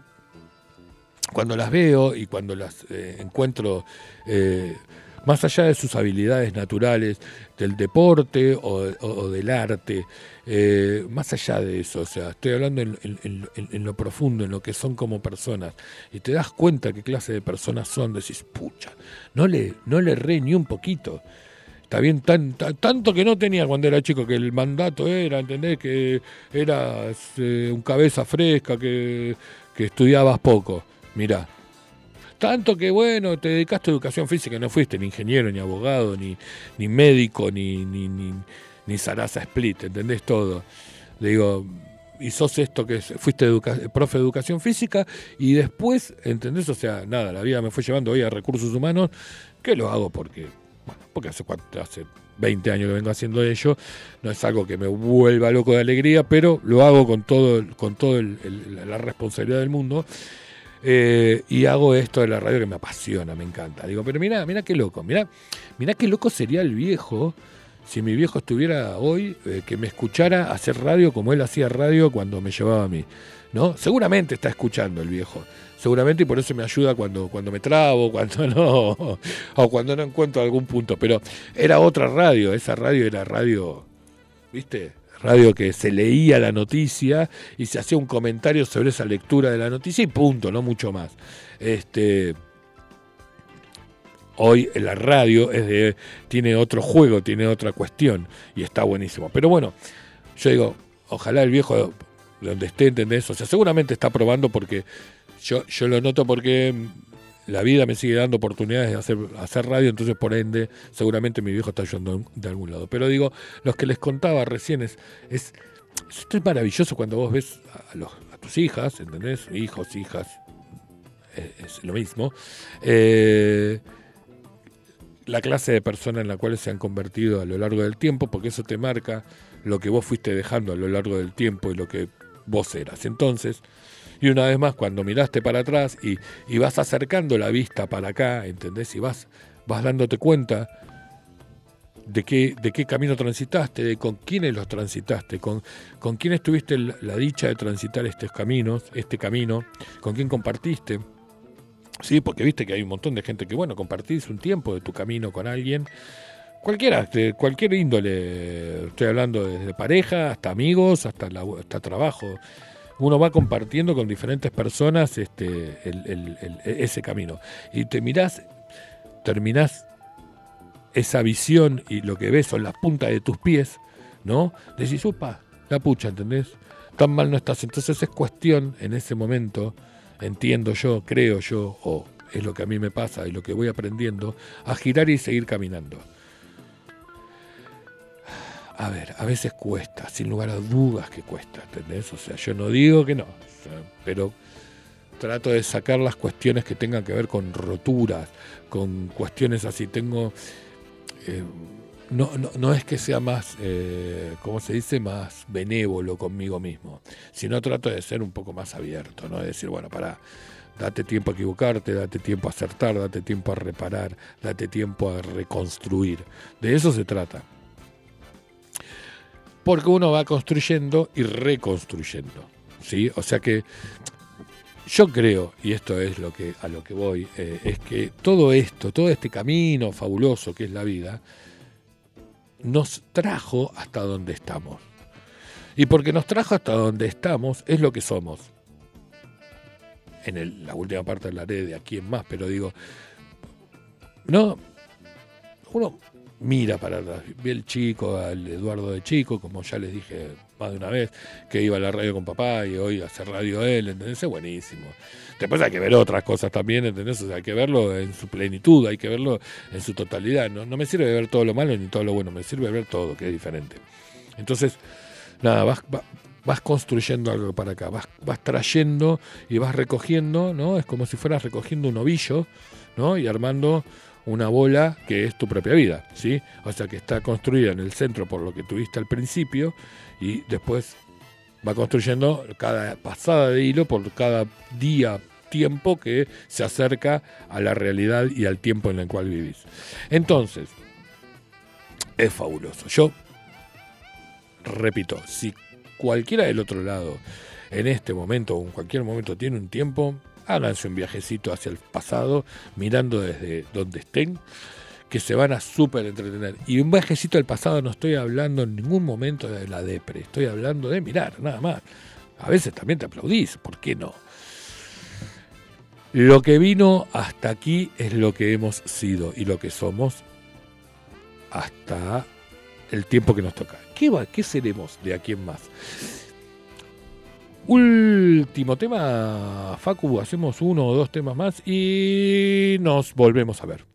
cuando las veo y cuando las eh, encuentro, eh, más allá de sus habilidades naturales, del deporte o, del arte, eh, más allá de eso, o sea, estoy hablando en, lo profundo, en lo que son como personas, y te das cuenta qué clase de personas son, decís, pucha, no le, no le erré ni un poquito. Está bien, tan, tan, tanto que no tenía cuando era chico, que el mandato era, ¿entendés? Que eras eh, un cabeza fresca, que, que estudiabas poco. Mirá, tanto que bueno, te dedicaste a educación física, no fuiste ni ingeniero, ni abogado, ni, ni médico, ni, ni, ni, ni Sarasa Split, ¿entendés todo? Le digo, y sos esto que fuiste educa profe de educación física y después, ¿entendés? O sea, nada, la vida me fue llevando hoy a recursos humanos, que lo hago porque, bueno, porque hace, hace 20 años que vengo haciendo ello, no es algo que me vuelva loco de alegría, pero lo hago con todo, con todo el, la responsabilidad del mundo. Eh, y hago esto de la radio que me apasiona, me encanta. Digo, pero mira, mira qué loco, mira, mira qué loco sería el viejo si mi viejo estuviera hoy, eh, que me escuchara hacer radio como él hacía radio cuando me llevaba a mí. ¿no? Seguramente está escuchando el viejo. Seguramente y por eso me ayuda cuando, cuando me trabo, cuando no, o cuando no encuentro algún punto. Pero era otra radio, esa radio era radio, ¿viste? Radio que se leía la noticia y se hacía un comentario sobre esa lectura de la noticia y punto, no mucho más. Este, hoy la radio es de, tiene otro juego, tiene otra cuestión y está buenísimo. Pero bueno, yo digo, ojalá el viejo donde esté, ¿entendés? O sea, seguramente está probando porque yo, yo lo noto porque la vida me sigue dando oportunidades de hacer, hacer radio, entonces por ende seguramente mi viejo está ayudando de algún lado. Pero digo, los que les contaba recién es, es esto es maravilloso cuando vos ves a, los, a tus hijas, ¿entendés? Hijos, hijas, es, es lo mismo. Eh, la clase de persona en la cual se han convertido a lo largo del tiempo, porque eso te marca lo que vos fuiste dejando a lo largo del tiempo y lo que vos eras. Entonces, y una vez más, cuando miraste para atrás y, vas acercando la vista para acá, ¿entendés? Y vas, vas dándote cuenta de qué, de qué camino transitaste, de con quiénes los transitaste, con, con quiénes tuviste la, la dicha de transitar estos caminos, este camino, con quién compartiste Sí, porque viste que hay un montón de gente que, bueno, compartís un tiempo de tu camino con alguien, cualquiera, de cualquier índole, estoy hablando desde pareja hasta amigos, hasta, la, hasta trabajo. Uno va compartiendo con diferentes personas este, el, ese camino. Y te mirás, terminás esa visión y lo que ves son las puntas de tus pies, ¿no? Decís, upa, la pucha, ¿entendés? Tan mal no estás. Entonces es cuestión en ese momento entiendo yo, creo yo, o es lo que a mí me pasa y lo que voy aprendiendo, a girar y seguir caminando. A ver, a veces cuesta, sin lugar a dudas que cuesta, ¿entendés? O sea, yo no digo que no, pero trato de sacar las cuestiones que tengan que ver con roturas, con cuestiones así. Tengo. Eh, no, no, no, es que sea más, eh, ¿cómo se dice?, más benévolo conmigo mismo, sino trato de ser un poco más abierto, ¿no? De decir, bueno, para, date tiempo a equivocarte, date tiempo a acertar, date tiempo a reparar, date tiempo a reconstruir. De eso se trata. Porque uno va construyendo y reconstruyendo, ¿sí? O sea que yo creo, y esto es lo que, a lo que voy, eh, es que todo esto, todo este camino fabuloso que es la vida, nos trajo hasta donde estamos. Y porque nos trajo hasta donde estamos es lo que somos. En la última parte hablaré de aquí en más, pero digo, no, uno mira para el chico, al Eduardo de chico, como ya les dije más de una vez, que iba a la radio con papá y hoy hace radio él, ¿entendés? Es buenísimo. Después hay que ver otras cosas también, ¿entendés? O sea, hay que verlo en su plenitud, hay que verlo en su totalidad. No, no me sirve ver todo lo malo ni todo lo bueno, me sirve ver todo, que es diferente. Entonces, nada, vas, va- vas construyendo algo para acá, vas, vas trayendo y vas recogiendo, ¿no? Es como si fueras recogiendo un ovillo, ¿no? Y armando una bola que es tu propia vida, ¿sí? O sea, que está construida en el centro por lo que tuviste al principio y después va construyendo cada pasada de hilo por cada día, tiempo que se acerca a la realidad y al tiempo en el cual vivís. Entonces, es fabuloso. Yo repito, si cualquiera del otro lado en este momento o en cualquier momento tiene un tiempo, háganse un viajecito hacia el pasado, mirando desde donde estén, que se van a súper entretener. Y un viajecito al pasado no estoy hablando en ningún momento de la depre, estoy hablando de mirar, nada más. A veces también te aplaudís, ¿por qué no? Lo que vino hasta aquí es lo que hemos sido y lo que somos hasta el tiempo que nos toca. ¿Qué, va, qué seremos de aquí en más? Último tema, Facu, hacemos uno o dos temas más y nos volvemos a ver.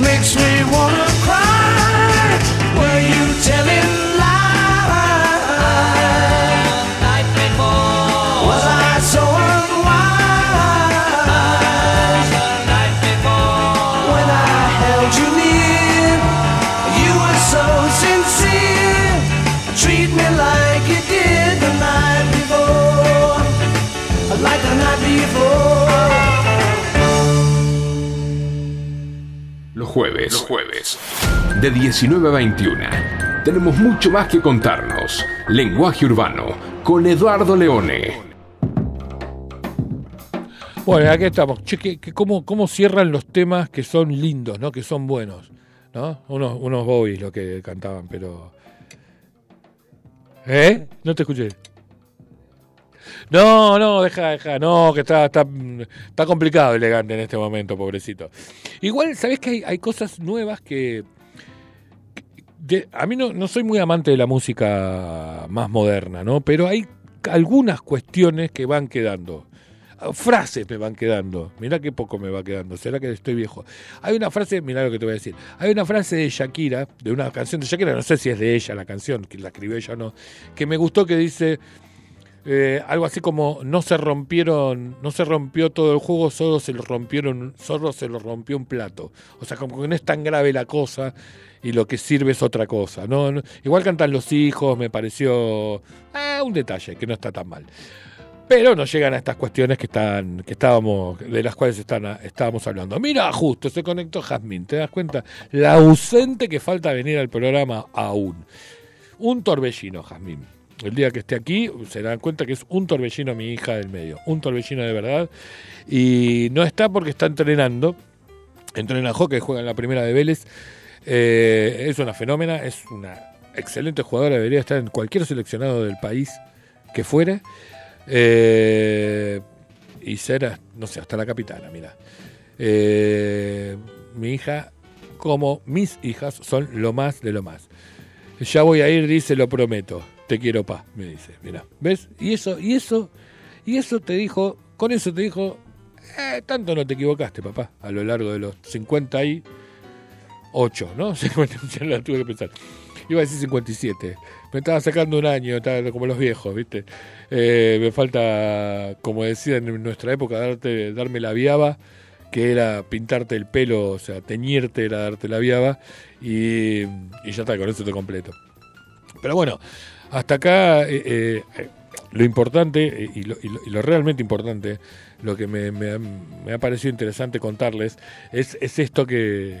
Makes me wanna jueves, los jueves, de 19 a 21, tenemos mucho más que contarnos. Lenguaje urbano con Eduardo Leone. Bueno, aquí estamos. Che, que, que cómo, cómo cierran los temas que son lindos, ¿no? Que son buenos, ¿no? Unos, unos bobbies lo que cantaban, pero... ¿Eh? No te escuché. No, no, deja, deja, no, que está, está, está complicado elegante en este momento, pobrecito. Igual, ¿sabés que hay, hay cosas nuevas que... a mí no, no soy muy amante de la música más moderna, ¿no? Pero hay algunas cuestiones que van quedando. Frases me van quedando. Mirá qué poco me va quedando. ¿Será que estoy viejo? Hay una frase, mirá lo que te voy a decir. Hay una frase de Shakira, de una canción de Shakira, no sé si es de ella la canción, que la escribió ella o no, que me gustó que dice, eh, algo así como no se rompieron, no se rompió todo el juego, solo se lo rompieron, solo se lo rompió un plato. O sea, como que no es tan grave la cosa y lo que sirve es otra cosa. No, igual cantan los hijos, me pareció ah, un detalle que no está tan mal. Pero no llegan a estas cuestiones que están, que estábamos, de las cuales están, estábamos hablando. Mira, justo se conectó Jazmín, ¿te das cuenta? La ausente que falta venir al programa aún. Un torbellino, Jazmín. El día que esté aquí se dan cuenta que es un torbellino mi hija del medio. Un torbellino de verdad. Y no está porque está entrenando. Entrena hockey, juega en la primera de Vélez. Eh, es una fenómena, es una excelente jugadora. Debería estar en cualquier seleccionado del país que fuere. Eh, y ser, no sé, hasta la capitana, mira. Eh, mi hija, como mis hijas, son lo más de lo más. Ya voy a ir, dice, lo prometo. Te quiero, pa, me dice. Mira, ¿ves? Y eso, y eso, y eso te dijo, con eso te dijo, eh, tanto no te equivocaste, papá, a lo largo de los 58, ¿no? 50, ya la tuve que pensar. Iba a decir 57. Me estaba sacando un año, estaba como los viejos, ¿viste? Eh, me falta, como decían en nuestra época, darte, darme la viaba, que era pintarte el pelo, o sea, teñirte era darte la viaba, y, y ya está, con eso te completo. Pero bueno, hasta acá eh, eh, lo importante eh, y lo, y lo- y lo realmente importante, lo que me, ha- parecido interesante contarles, es, es esto que,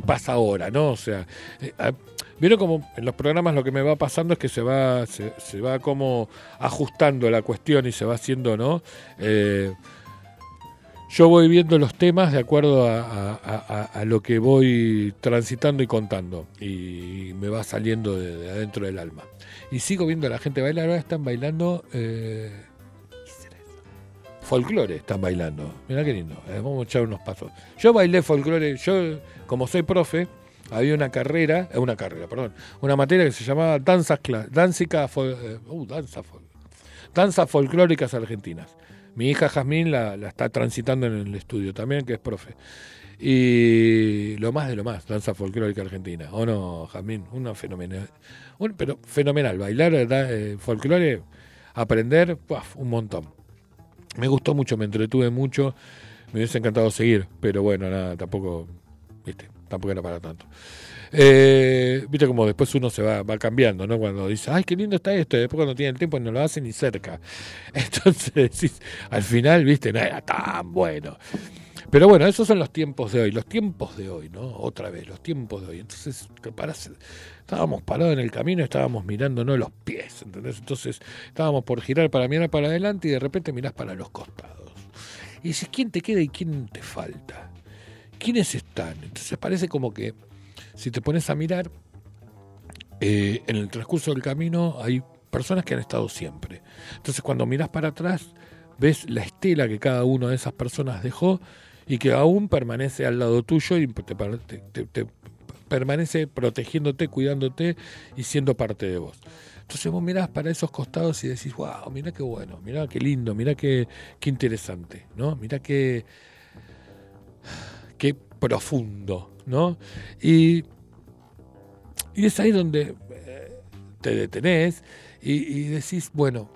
pasa ahora, ¿no? O sea, ah, vieron como en los programas lo que me va pasando es que se va, se, se va como ajustando la cuestión y se va haciendo, ¿no? Yo voy viendo los temas de acuerdo a, lo que voy transitando y contando. Y me va saliendo de, de adentro del alma. Y sigo viendo a la gente bailar. Ahora están bailando. Eh, ¿qué será folclore están bailando. Mirá qué lindo. Eh, vamos a echar unos pasos. Yo bailé folclore. Yo, como soy profe, había una carrera. eh, una carrera, perdón. Una materia que se llamaba danzas danzica, eh, uh, danza fol- danzas folclóricas argentinas. Mi hija Jazmín la, la está transitando en el estudio también, que es profe. Y lo más de lo más, danza folclórica argentina. ¿O no, Jazmín? Una fenomenal. un- pero fenomenal. Bailar eh, folclore, aprender, ¡puf! un montón. Me gustó mucho, me entretuve mucho. Me hubiese encantado seguir, pero bueno, nada, tampoco, viste, tampoco era para tanto. Eh, viste como después uno se va, va cambiando, ¿no? Cuando dice, ay, qué lindo está esto, y después cuando tiene el tiempo no lo hace ni cerca. Entonces al final, viste, no era tan bueno. Pero bueno, esos son los tiempos de hoy, los tiempos de hoy, ¿no? Otra vez, los tiempos de hoy. Entonces, estábamos parados en el camino, estábamos mirándonos los pies, ¿entendés? Entonces, estábamos por girar para mirar para adelante y de repente mirás para los costados. Y dices, ¿quién te queda y quién te falta? ¿Quiénes están? Entonces parece como que si te pones a mirar, eh, en el transcurso del camino hay personas que han estado siempre. Entonces cuando miras para atrás, ves la estela que cada una de esas personas dejó y que aún permanece al lado tuyo y te, permanece protegiéndote, cuidándote y siendo parte de vos. Entonces vos mirás para esos costados y decís, wow, mirá qué bueno, mirá qué lindo, mirá qué, qué interesante, ¿no? Mirá qué profundo, ¿no? Y, y es ahí donde eh, te detenés y, decís, bueno,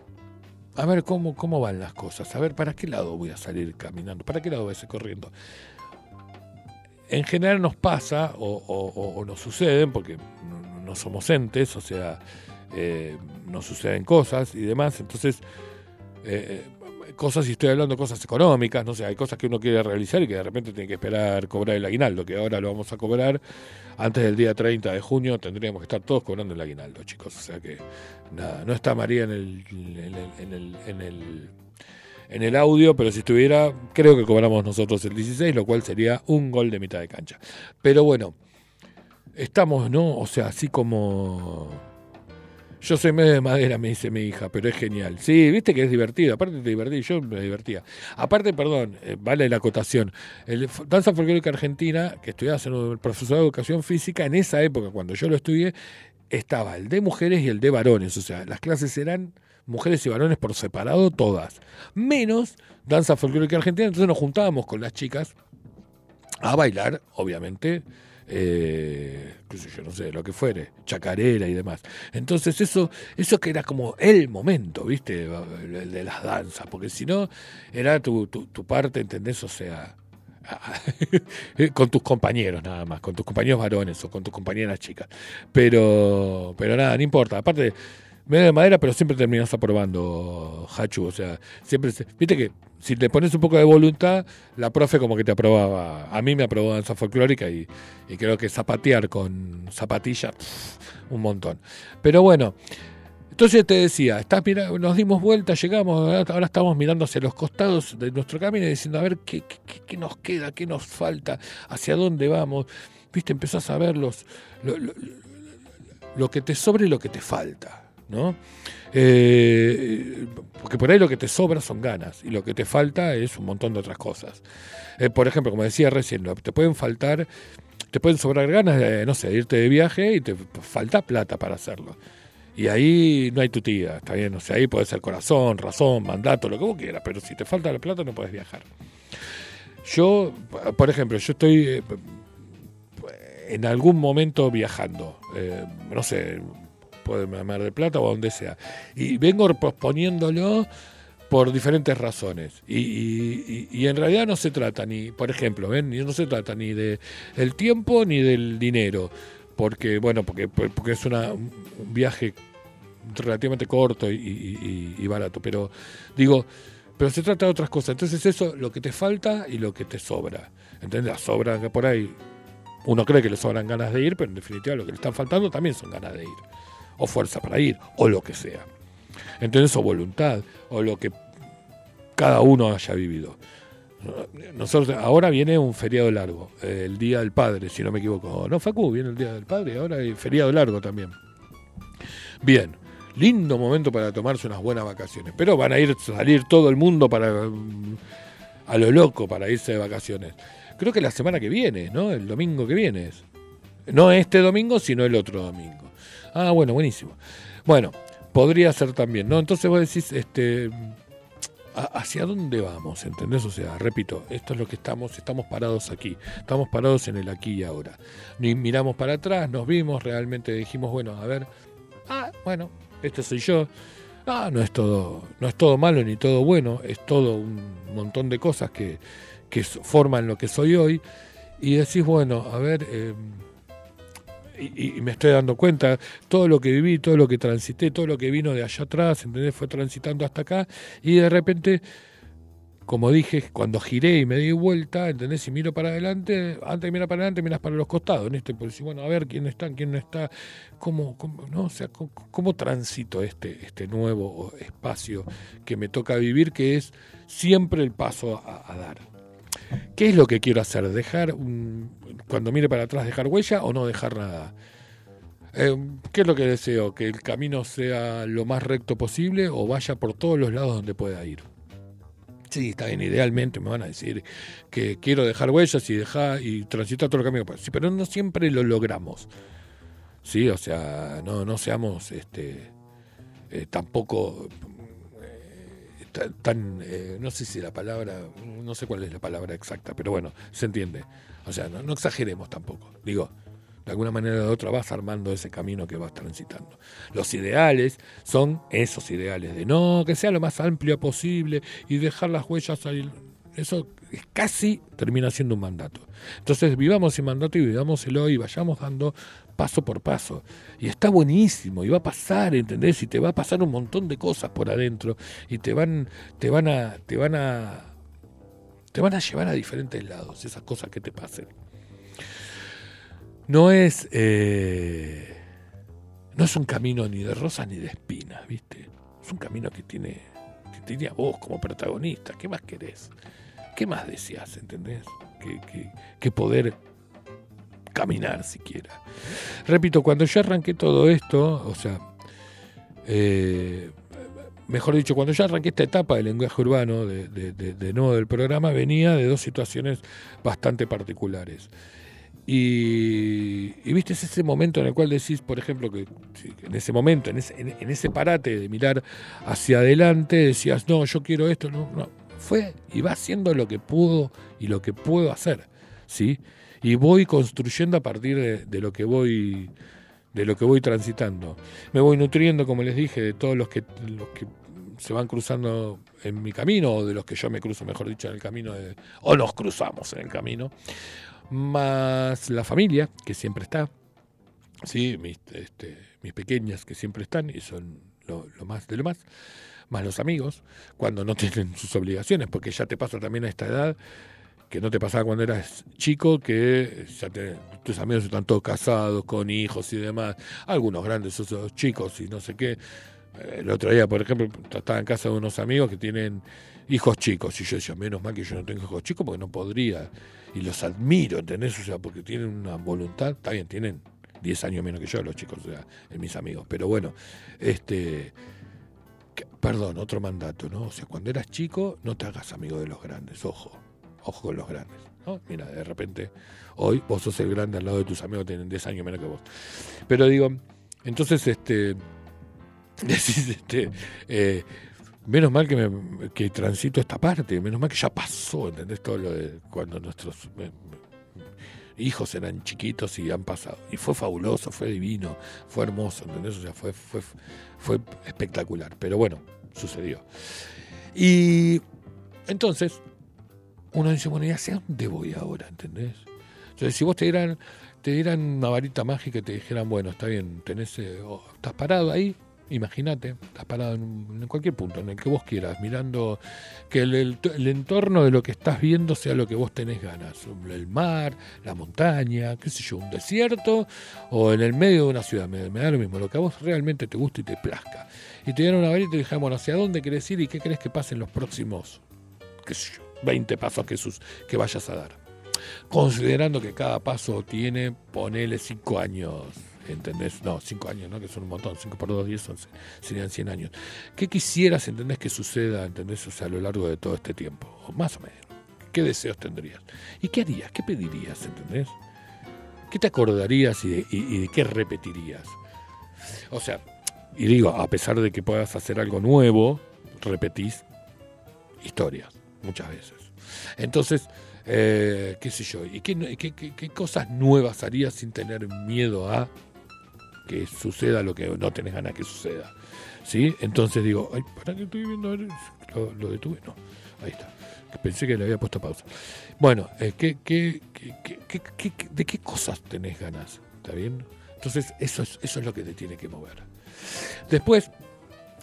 a ver cómo, cómo van las cosas, a ver para qué lado voy a salir caminando, para qué lado voy a salir corriendo. En general nos pasa o, nos suceden, porque no, no somos entes, o sea, eh, nos suceden cosas y demás, entonces eh, cosas, y estoy hablando de cosas económicas, no sé, hay cosas que uno quiere realizar y que de repente tiene que esperar cobrar el aguinaldo, que ahora lo vamos a cobrar antes del día 30 de junio, tendríamos que estar todos cobrando el aguinaldo, chicos, o sea que nada, no está María en el, en el, en el, en el, en el audio, pero si estuviera, creo que cobramos nosotros el 16, lo cual sería un gol de mitad de cancha. Pero bueno, estamos, ¿no? O sea, así como... Yo soy medio de madera, me dice mi hija, pero es genial. Sí, viste que es divertido. Aparte te divertí, yo me divertía. Aparte, perdón, eh, vale la acotación. El danza folclórica argentina, que estudiaba siendo el profesor de educación física, en esa época, cuando yo lo estudié, estaba el de mujeres y el de varones. O sea, las clases eran mujeres y varones por separado, todas. Menos danza folclórica argentina. Entonces nos juntábamos con las chicas a bailar, obviamente, eh, yo, no sé, lo que fuere, chacarera y demás. Entonces eso, eso que era como el momento, ¿viste? El de las danzas, porque si no, era tu, tu, tu parte, ¿entendés? O sea, con tus compañeros nada más, con tus compañeros varones o con tus compañeras chicas. Pero, pero nada, no importa. Aparte, medio de madera, pero siempre terminas aprobando, Hachu. O sea, siempre, viste que si le pones un poco de voluntad, la profe como que te aprobaba. A mí me aprobó danza folclórica y, y creo que zapatear con zapatilla, un montón. Pero bueno. Entonces te decía, estás mira, nos dimos vuelta, llegamos, ahora estamos mirando hacia los costados de nuestro camino y diciendo, a ver qué- qué- qué nos queda, qué nos falta, hacia dónde vamos. Viste, empezás a ver los, lo, lo- lo que te sobra y lo que te falta, ¿no? Eh, porque por ahí lo que te sobra son ganas y lo que te falta es un montón de otras cosas. Eh, por ejemplo, como decía recién, te pueden faltar, te pueden sobrar ganas de, no sé, irte de viaje y te falta plata para hacerlo. Y ahí no hay tu tía, está bien, o sea, ahí puede ser corazón, razón, mandato, lo que vos quieras, pero si te falta la plata no puedes viajar. Yo, por ejemplo, yo estoy eh, en algún momento viajando, no sé, puede Mar del Plata o donde sea, y vengo posponiéndolo por diferentes razones. Y, en realidad no se trata ni, por ejemplo, ¿ven? no se trata ni de el tiempo ni del dinero, porque, bueno, porque, porque es un viaje relativamente corto y, y- barato, pero digo, pero se trata de otras cosas. Entonces eso, lo que te falta y lo que te sobra. ¿Entendés? La sobra que por ahí uno cree que le sobran ganas de ir, pero en definitiva lo que le están faltando también son ganas de ir. O fuerza para ir, o lo que sea. Entonces, o voluntad, o lo que cada uno haya vivido. Nosotros, ahora viene un feriado largo, el Día del Padre, si no me equivoco. No, Facu, viene el Día del Padre, ahora hay feriado largo también. Bien, lindo momento para tomarse unas buenas vacaciones, pero van a ir salir todo el mundo para mm, a lo loco para irse de vacaciones. Creo que la semana que viene, ¿no? El domingo que viene. No este domingo, sino el otro domingo. Ah, bueno, buenísimo. Bueno, podría ser también, ¿no? Entonces vos decís, este, ¿a- ¿hacia dónde vamos? ¿Entendés? O sea, repito, esto es lo que estamos, estamos parados aquí, estamos parados en el aquí y ahora. Ni miramos para atrás, nos vimos, realmente dijimos, bueno, a ver, ah, bueno, este soy yo. Ah, no es todo, no es todo malo ni todo bueno, es todo un montón de cosas que, que forman lo que soy hoy. Y decís, bueno, a ver, eh, y, me estoy dando cuenta, todo lo que viví, todo lo que transité, todo lo que vino de allá atrás, ¿entendés? Fue transitando hasta acá, y de repente, como dije, cuando giré y me di vuelta, ¿entendés? Y miro para adelante, antes de mirar para adelante, miras para los costados, en este, por decir, bueno, a ver quién está, quién no está, cómo, cómo, no, o sea, cómo, cómo transito este, este nuevo espacio que me toca vivir, que es siempre el paso a, a dar. ¿Qué es lo que quiero hacer? ¿Dejar, cuando mire para atrás, dejar huella o no dejar nada? Eh, ¿Qué es lo que deseo? ¿Que el camino sea lo más recto posible o vaya por todos los lados donde pueda ir? Sí, está bien, idealmente me van a decir que quiero dejar huellas y dejar y transitar todo el camino. Sí, pero no siempre lo logramos. Sí, o sea, no, no seamos este eh, tampoco ta- tan, eh, no sé si la palabra, no sé cuál es la palabra exacta, pero bueno, se entiende. O sea, no, no exageremos tampoco. Digo, de alguna manera u otra vas armando ese camino que vas transitando. Los ideales son esos ideales de no, que sea lo más amplio posible y dejar las huellas ahí. Eso es casi termina siendo un mandato. Entonces vivamos ese mandato y vivámoselo y vayamos dando paso por paso. Y está buenísimo, y va a pasar, ¿entendés? Y te va a pasar un montón de cosas por adentro, y te van, te van a, te van a, te van a llevar a diferentes lados, esas cosas que te pasen. No es, eh, no es un camino ni de rosas ni de espinas, ¿viste? Es un camino que tiene, que tiene a vos como protagonista. ¿Qué más querés? ¿Qué más deseas, entendés? Que, que poder caminar siquiera. Repito, cuando yo arranqué todo esto, o sea, eh, mejor dicho, cuando yo arranqué esta etapa del lenguaje urbano, de, de, nuevo del programa, venía de dos situaciones bastante particulares. Y, y viste, es ese momento en el cual decís, por ejemplo, que en ese momento, en ese, en, en ese parate de mirar hacia adelante, decías, no, yo quiero esto, no, no. Fue y va haciendo lo que pudo y lo que puedo hacer. ¿sí? Y voy construyendo a partir de, de lo que voy de lo que voy transitando. Me voy nutriendo, como les dije, de todos los que, los que se van cruzando en mi camino, o de los que yo me cruzo, mejor dicho, en el camino, de- o nos cruzamos en el camino, más la familia, que siempre está, ¿sí? mis, este, mis pequeñas, que siempre están, y son lo, lo más de lo más, más los amigos, cuando no tienen sus obligaciones, porque ya te pasa también a esta edad, que no te pasaba cuando eras chico, que ya te- tus amigos están todos casados, con hijos y demás, algunos grandes, otros chicos y no sé qué. Eh, El otro día, por ejemplo, estaba en casa de unos amigos que tienen hijos chicos, y yo decía, menos mal que yo no tengo hijos chicos porque no podría, y los admiro, ¿entendés? O sea, porque tienen una voluntad, está bien, tienen 10 años menos que yo los chicos, o sea, en mis amigos, pero bueno, este... Perdón, otro mandato, ¿no? O sea, cuando eras chico, no te hagas amigo de los grandes, ojo ojo con los grandes. Mira, de repente, hoy vos sos el grande al lado de tus amigos tienen 10 años menos que vos. Pero digo, entonces, este, decís, este, eh, menos mal que, me, que transito esta parte, menos mal que ya pasó, ¿entendés? Todo lo de cuando nuestros eh, hijos eran chiquitos y han pasado. Y fue fabuloso, fue divino, fue hermoso, ¿entendés? O sea, fue, fue, fue espectacular. Pero bueno, sucedió. Y entonces, uno dice, bueno, ¿y hacia dónde voy ahora? ¿Entendés? Entonces, si vos te dieran, te dieran una varita mágica y te dijeran, bueno, está bien, tenés, eh, estás parado ahí, imagínate, estás parado en, cualquier punto, en el que vos quieras, mirando que el, entorno de lo que estás viendo sea lo que vos tenés ganas, el mar, la montaña, qué sé yo, un desierto o en el medio de una ciudad, me, da lo mismo, lo que a vos realmente te guste y te plazca. Y te dieron una varita y te dijeron, bueno, ¿hacia dónde querés ir y qué querés que pase en los próximos, qué sé yo, 20 pasos que, sus, que vayas a dar? Considerando que cada paso tiene, ponele 5 años, ¿entendés? No, 5 años, ¿no? Que son un montón, 5 por 2, 10, 11, serían 100 años. ¿Qué quisieras, entendés, que suceda, entendés, o sea, a lo largo de todo este tiempo? Más o menos. ¿Qué deseos tendrías? ¿Y qué harías? ¿Qué pedirías, entendés? ¿Qué te acordarías y de qué repetirías? O sea, y digo, a pesar de que puedas hacer algo nuevo, repetís historias muchas veces. Entonces, eh, qué sé yo, ¿y qué, cosas nuevas harías sin tener miedo a que suceda lo que no tenés ganas que suceda? ¿Sí? Entonces digo, ay, ¿para qué estoy viendo? ¿Lo, detuve? No, ahí está. Pensé que le había puesto pausa. Bueno, eh, ¿qué, qué, qué- qué- qué- qué- qué- de qué cosas tenés ganas? ¿Está bien? Entonces, eso es, eso es lo que te tiene que mover. Después,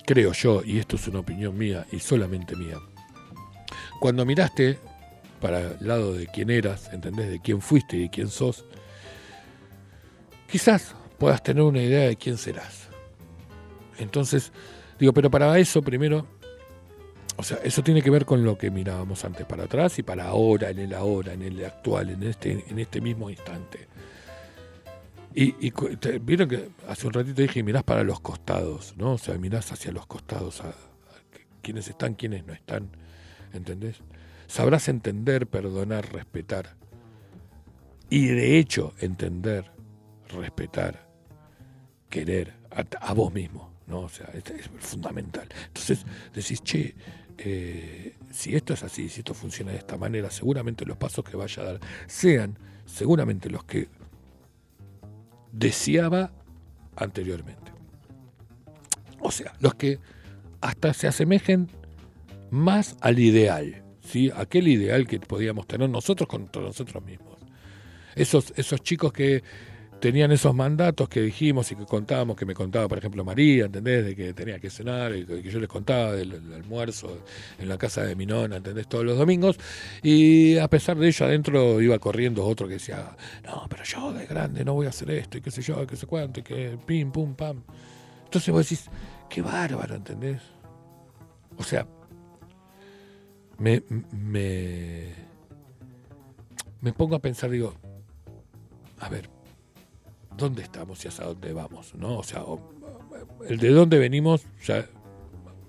creo yo, y esto es una opinión mía y solamente mía, cuando miraste para el lado de quién eras, ¿entendés? De quién fuiste y de quién sos, quizás puedas tener una idea de quién serás. Entonces, digo, pero para eso primero, o sea, eso tiene que ver con lo que mirábamos antes para atrás y para ahora, en el ahora, en el actual, en este, en este mismo instante. Y, y te- vieron que hace un ratito dije, mirás para los costados, ¿no? O sea, mirás hacia los costados, a, a quiénes están, quiénes no están, ¿entendés? Sabrás entender, perdonar, respetar. Y de hecho, entender, respetar, querer a, vos mismo, ¿no? O sea, es, es fundamental. Entonces decís, che, eh, si esto es así, si esto funciona de esta manera, seguramente los pasos que vaya a dar sean seguramente los que deseaba anteriormente. O sea, los que hasta se asemejen más al ideal, ¿sí? aquel ideal que podíamos tener nosotros contra nosotros mismos. Esos, esos chicos que tenían esos mandatos que dijimos y que contábamos, que me contaba, por ejemplo, María, ¿entendés? De que tenía que cenar, y que yo les contaba del, almuerzo en la casa de mi nona, ¿entendés? Todos los domingos. Y a pesar de ello, adentro iba corriendo otro que decía, no, pero yo de grande no voy a hacer esto, y qué sé yo, qué sé cuánto, y que pim, pum, pam. Entonces vos decís, qué bárbaro, ¿entendés? O sea, me, me, me pongo a pensar, digo, a ver, ¿dónde estamos y hacia dónde vamos? ¿no? O sea, el de dónde venimos ya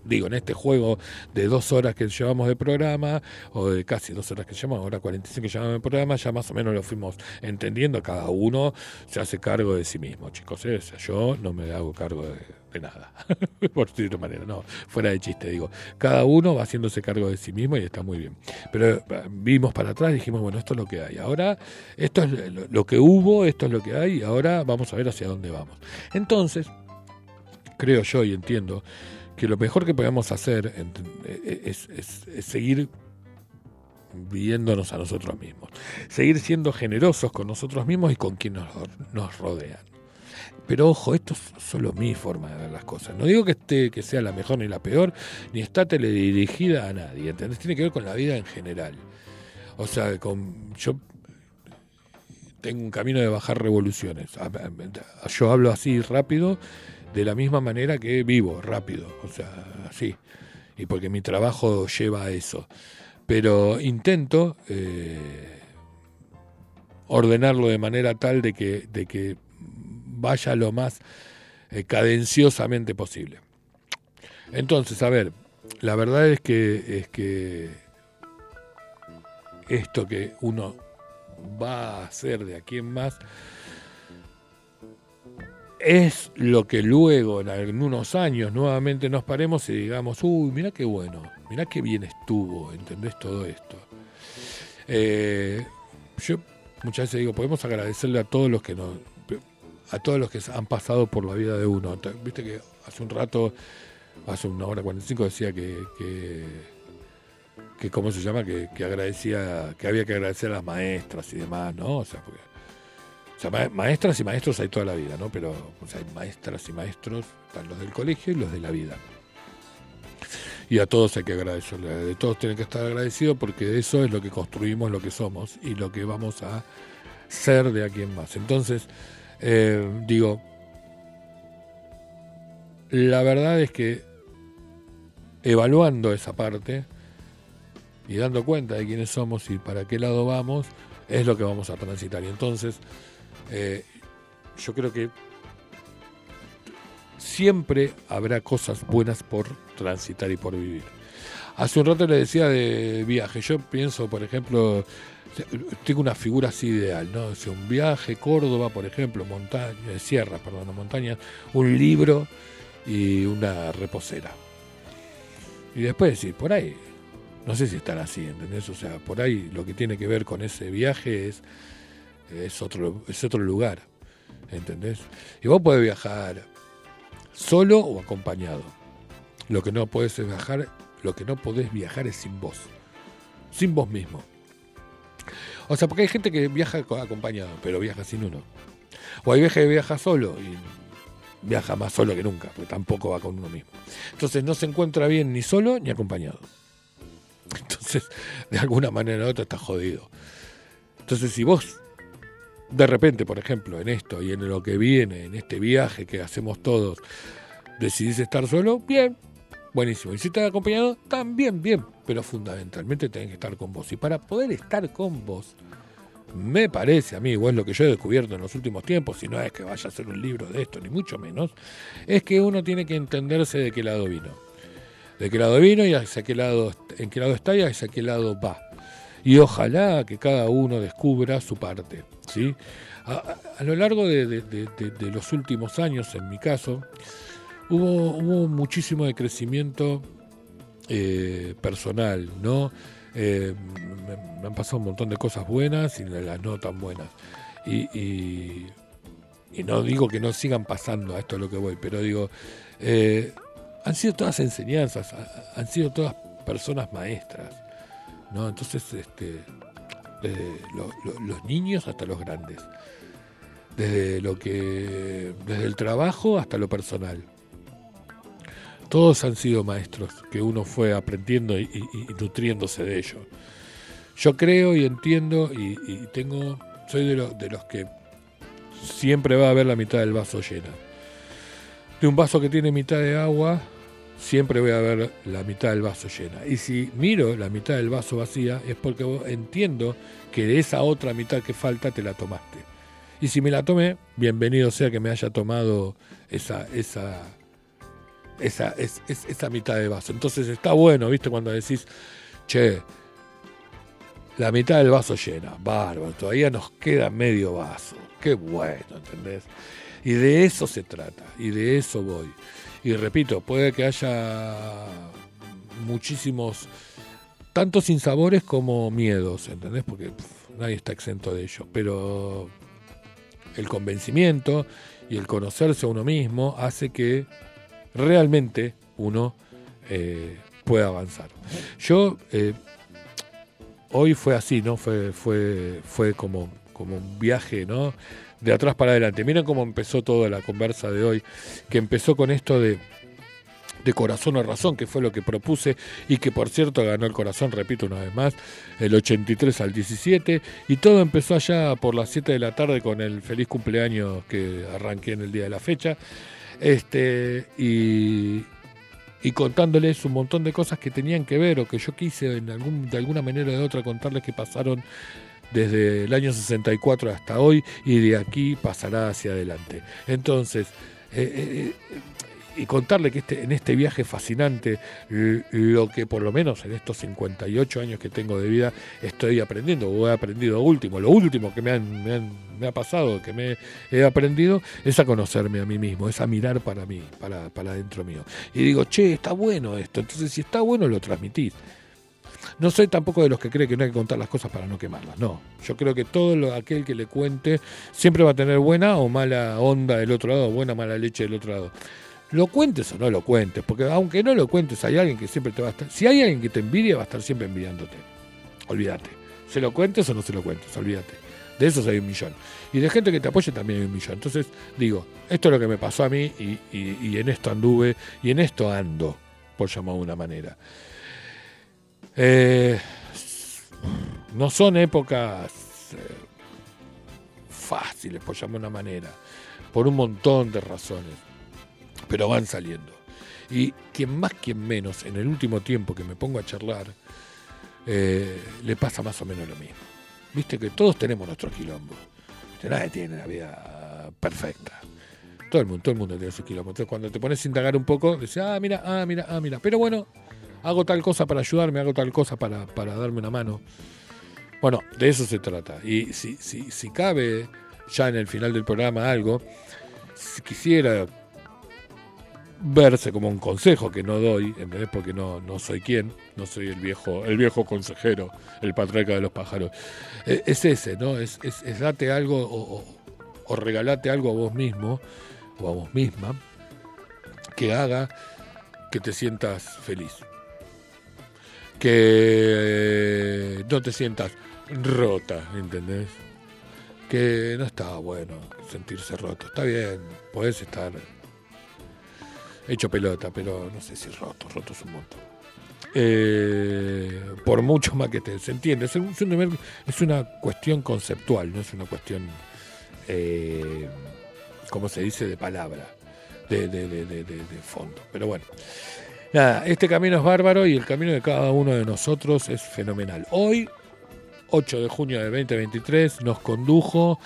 digo, en este juego de dos horas que llevamos de programa, o de casi dos horas que llevamos, ahora 45 que llevamos de programa, ya más o menos lo fuimos entendiendo, cada uno se hace cargo de sí mismo, chicos. ¿eh? Yo no me hago cargo de, nada, por de manera, no, fuera de chiste, digo, cada uno va haciéndose cargo de sí mismo y está muy bien. Pero eh, vimos para atrás dijimos, bueno, esto es lo que hay, ahora esto es lo que hubo, esto es lo que hay, y ahora vamos a ver hacia dónde vamos. Entonces, creo yo y entiendo que lo mejor que podemos hacer ent- eh, es, seguir viéndonos a nosotros mismos, seguir siendo generosos con nosotros mismos y con quienes nos, rodean. Pero ojo, esto es solo mi forma de ver las cosas. No digo que esté, que sea la mejor ni la peor, ni está teledirigida a nadie, ¿entendés? Tiene que ver con la vida en general. O sea, con yo tengo un camino de bajar revoluciones. Yo hablo así rápido, de la misma manera que vivo rápido, o sea, así. Y porque mi trabajo lleva a eso. Pero intento eh, ordenarlo de manera tal de que, de que vaya lo más eh, cadenciosamente posible. Entonces, a ver, la verdad es que es que esto que uno va a hacer de aquí en más es lo que luego en algunos años nuevamente nos paremos y digamos, uy, mira qué bueno, mira qué bien estuvo, ¿entendés todo esto? Eh, yo muchas veces digo, podemos agradecerle a todos los que nos, a todos los que han pasado por la vida de uno. Viste que hace un rato, hace una hora 45 decía que, que, que ¿cómo se llama? Que, que agradecía, que había que agradecer a las maestras y demás, ¿no? O sea, porque o sea, ma- maestras y maestros hay toda la vida, ¿no? Pero hay maestras y maestros, están los del colegio y los de la vida. Y a todos hay que agradecerle, de todos tienen que estar agradecidos porque eso es lo que construimos, lo que somos y lo que vamos a ser de aquí en más. Entonces, eh, digo, la verdad es que evaluando esa parte y dando cuenta de quiénes somos y para qué lado vamos, es lo que vamos a transitar. Y entonces, eh, yo creo que siempre habrá cosas buenas por transitar y por vivir. Hace un rato le decía de viaje. Yo pienso, por ejemplo, tengo una figura así ideal, ¿no? O un viaje, Córdoba, por ejemplo, montaña, sierra, perdón, no montaña, un libro y una reposera. Y después decir, por ahí, no sé si estará así, ¿entendés? O sea, por ahí lo que tiene que ver con ese viaje es, es, otro, es otro lugar, ¿entendés? Y vos podés viajar solo o acompañado. Lo que no podés viajar, lo que no podés viajar es sin vos, sin vos mismo. O sea, porque hay gente que viaja co- acompañado, pero viaja sin uno. O hay viaje que viaja solo y viaja más solo que nunca, porque tampoco va con uno mismo. Entonces no se encuentra bien ni solo ni acompañado. Entonces, de alguna manera u otra está jodido. Entonces, si vos, de repente, por ejemplo, en esto y en lo que viene, en este viaje que hacemos todos, decidís estar solo, bien, buenísimo. Y si estás acompañado, también bien. Pero fundamentalmente tenés que estar con vos. Y para poder estar con vos, me parece a mí, igual lo que yo he descubierto en los últimos tiempos, si no es que vaya a ser un libro de esto, ni mucho menos, es que uno tiene que entenderse de qué lado vino. De qué lado vino y hacia qué lado, en qué lado está y hacia qué lado va. Y ojalá que cada uno descubra su parte. ¿sí? A, lo largo de, de- de- de- de los últimos años, en mi caso, hubo, muchísimo de crecimiento eh, personal, ¿no? Eh, me, han pasado un montón de cosas buenas y las no tan buenas. Y, no digo que no sigan pasando a esto a lo que voy, pero digo, eh, han sido todas enseñanzas, ha- han sido todas personas maestras, ¿no? Entonces, este, desde lo- lo- los niños hasta los grandes, desde lo que, desde el trabajo hasta lo personal. Todos han sido maestros que uno fue aprendiendo y, nutriéndose de ello. Yo creo y entiendo y, y tengo, soy de, lo- de los que siempre va a haber la mitad del vaso llena. De un vaso que tiene mitad de agua, siempre voy a ver la mitad del vaso llena. Y si miro la mitad del vaso vacía, es porque entiendo que de esa otra mitad que falta te la tomaste. Y si me la tomé, bienvenido sea que me haya tomado esa, esa, esa, es, es- esa mitad de vaso. Entonces está bueno, ¿viste? Cuando decís, che, la mitad del vaso llena, bárbaro, todavía nos queda medio vaso. Qué bueno, ¿entendés? Y de eso se trata, y de eso voy. Y repito, puede que haya muchísimos, tanto sinsabores como miedos, ¿entendés? Porque nadie está exento de ello. Pero el convencimiento y el conocerse a uno mismo hace que realmente uno eh, pueda avanzar. Yo eh, hoy fue así, ¿no? Fue, fue, fue como, como un viaje, ¿no? De atrás para adelante. Miren cómo empezó toda la conversa de hoy, que empezó con esto de, de corazón o razón, que fue lo que propuse y que por cierto ganó el corazón, repito una vez más, el 83 al 17 y todo empezó allá por las 7 de la tarde con el feliz cumpleaños que arranqué en el día de la fecha. Este y y contándoles un montón de cosas que tenían que ver o que yo quise en algún, de alguna manera o de otra contarles que pasaron desde el año 64 hasta hoy y de aquí pasará hacia adelante. Entonces, eh, eh, eh, y contarle que este, en este viaje fascinante, lo que por lo menos en estos 58 años que tengo de vida estoy aprendiendo, o he aprendido último, lo último que me, han- me, han- me ha pasado, que me he aprendido, es a conocerme a mí mismo, es a mirar para mí, para, para dentro mío. Y digo, che, está bueno esto, entonces si está bueno lo transmitís. No soy tampoco de los que cree que no hay que contar las cosas para no quemarlas, no. Yo creo que todo lo, aquel que le cuente siempre va a tener buena o mala onda del otro lado, buena o mala leche del otro lado. Lo cuentes o no lo cuentes, porque aunque no lo cuentes, hay alguien que siempre te va a estar. Si hay alguien que te envidia, va a estar siempre envidiándote. Olvídate. Se lo cuentes o no se lo cuentes, olvídate. De esos hay un millón. Y de gente que te apoye también hay un millón. Entonces, digo, esto es lo que me pasó a mí y, y- y en esto anduve y en esto ando, por llamarlo de una manera. Eh, no son épocas eh, fáciles, por llamarlo de una manera, por un montón de razones, pero van saliendo. Y quien más, quien menos, en el último tiempo que me pongo a charlar, eh, le pasa más o menos lo mismo. Viste que todos tenemos nuestros quilombos. Nadie tiene la vida perfecta. Todo el mundo, todo el mundo tiene sus quilombos. Entonces cuando te pones a indagar un poco, dices, ah, mira, ah, mira, ah, mira. Pero bueno, hago tal cosa para ayudarme, hago tal cosa para, para darme una mano. Bueno, de eso se trata. Y si, si, si cabe ya en el final del programa algo, si quisiera verse como un consejo que no doy, ¿entendés? Porque no, no soy quien, no soy el viejo, el viejo consejero, el patriarca de los pájaros. Eh, Es ese, ¿no? Es date algo o, o- o regalate algo a vos mismo o a vos misma que haga que te sientas feliz. Que no te sientas rota, ¿entendés? Que no está bueno sentirse roto. Está bien, podés estar hecho pelota, pero no sé si roto, roto es un montón. Eh, por mucho más que te se entiende, es, un- es una, es una cuestión conceptual, no es una cuestión, eh, ¿cómo se dice?, de palabra, de- de- de- de- de fondo. Pero bueno, nada, este camino es bárbaro y el camino de cada uno de nosotros es fenomenal. Hoy, 8 de junio de 2023, nos condujo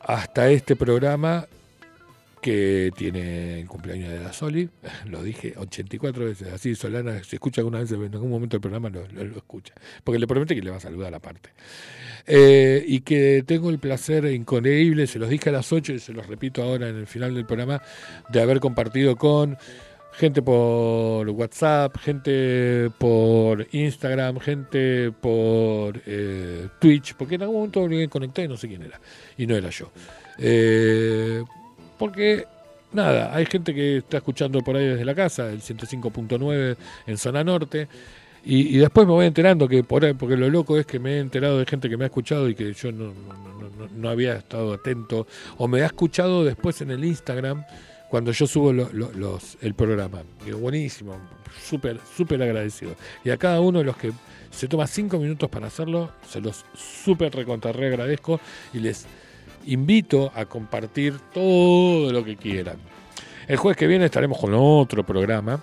hasta este programa que tiene el cumpleaños de la Soli, lo dije 84 veces, así Solana, si escucha alguna vez en algún momento del programa, lo, lo- lo escucha, porque le promete que le va a saludar aparte. Eh, y que tengo el placer increíble, se los dije a las 8 y se los repito ahora en el final del programa, de haber compartido con gente por WhatsApp, gente por Instagram, gente por eh, Twitch, porque en algún momento me conecté y no sé quién era, y no era yo. Eh, porque, nada, hay gente que está escuchando por ahí desde la casa, el 105.9 en zona norte, y, y después me voy enterando que por porque lo loco es que me he enterado de gente que me ha escuchado y que yo no, no, no- no- había estado atento, o me ha escuchado después en el Instagram cuando yo subo lo- lo- los, el programa. Digo, buenísimo, súper, súper agradecido. Y a cada uno de los que se toma cinco minutos para hacerlo, se los súper recontrarre agradezco y les invito a compartir todo lo que quieran. El jueves que viene estaremos con otro programa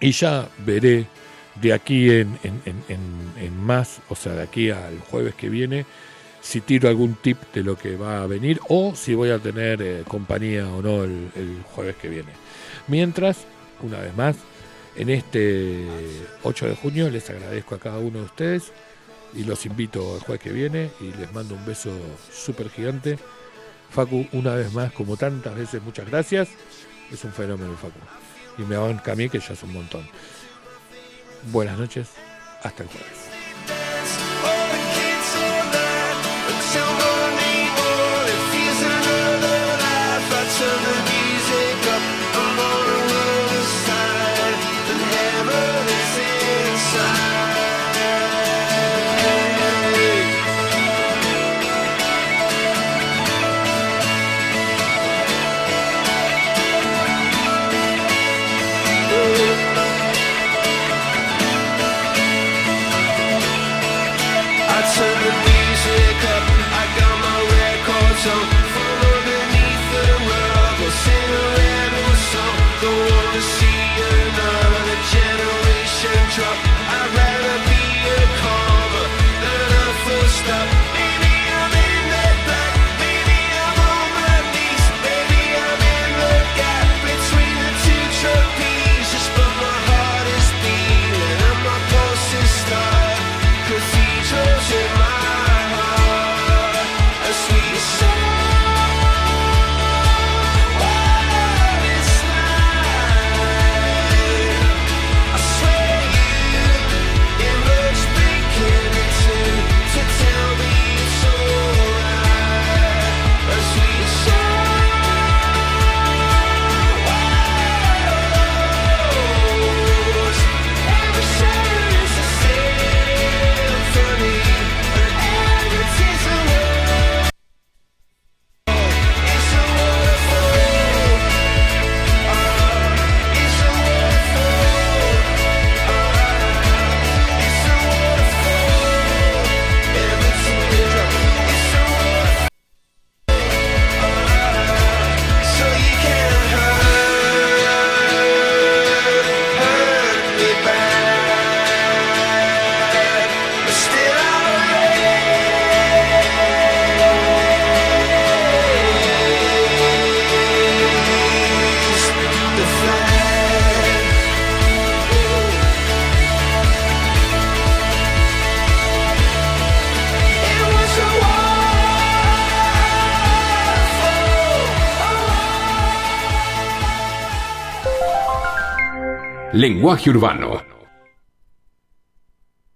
y ya veré de aquí en, en- en- en- más, o sea, de aquí al jueves que viene, si tiro algún tip de lo que va a venir o si voy a tener eh, compañía o no el, el jueves que viene. Mientras, una vez más, en este 8 de junio les agradezco a cada uno de ustedes y los invito al jueves que viene y les mando un beso súper gigante. Facu, una vez más, como tantas veces, muchas gracias. Es un fenómeno el Facu. Y me banca a que ya es un montón. Buenas noches, hasta el jueves. Lenguaje Urbano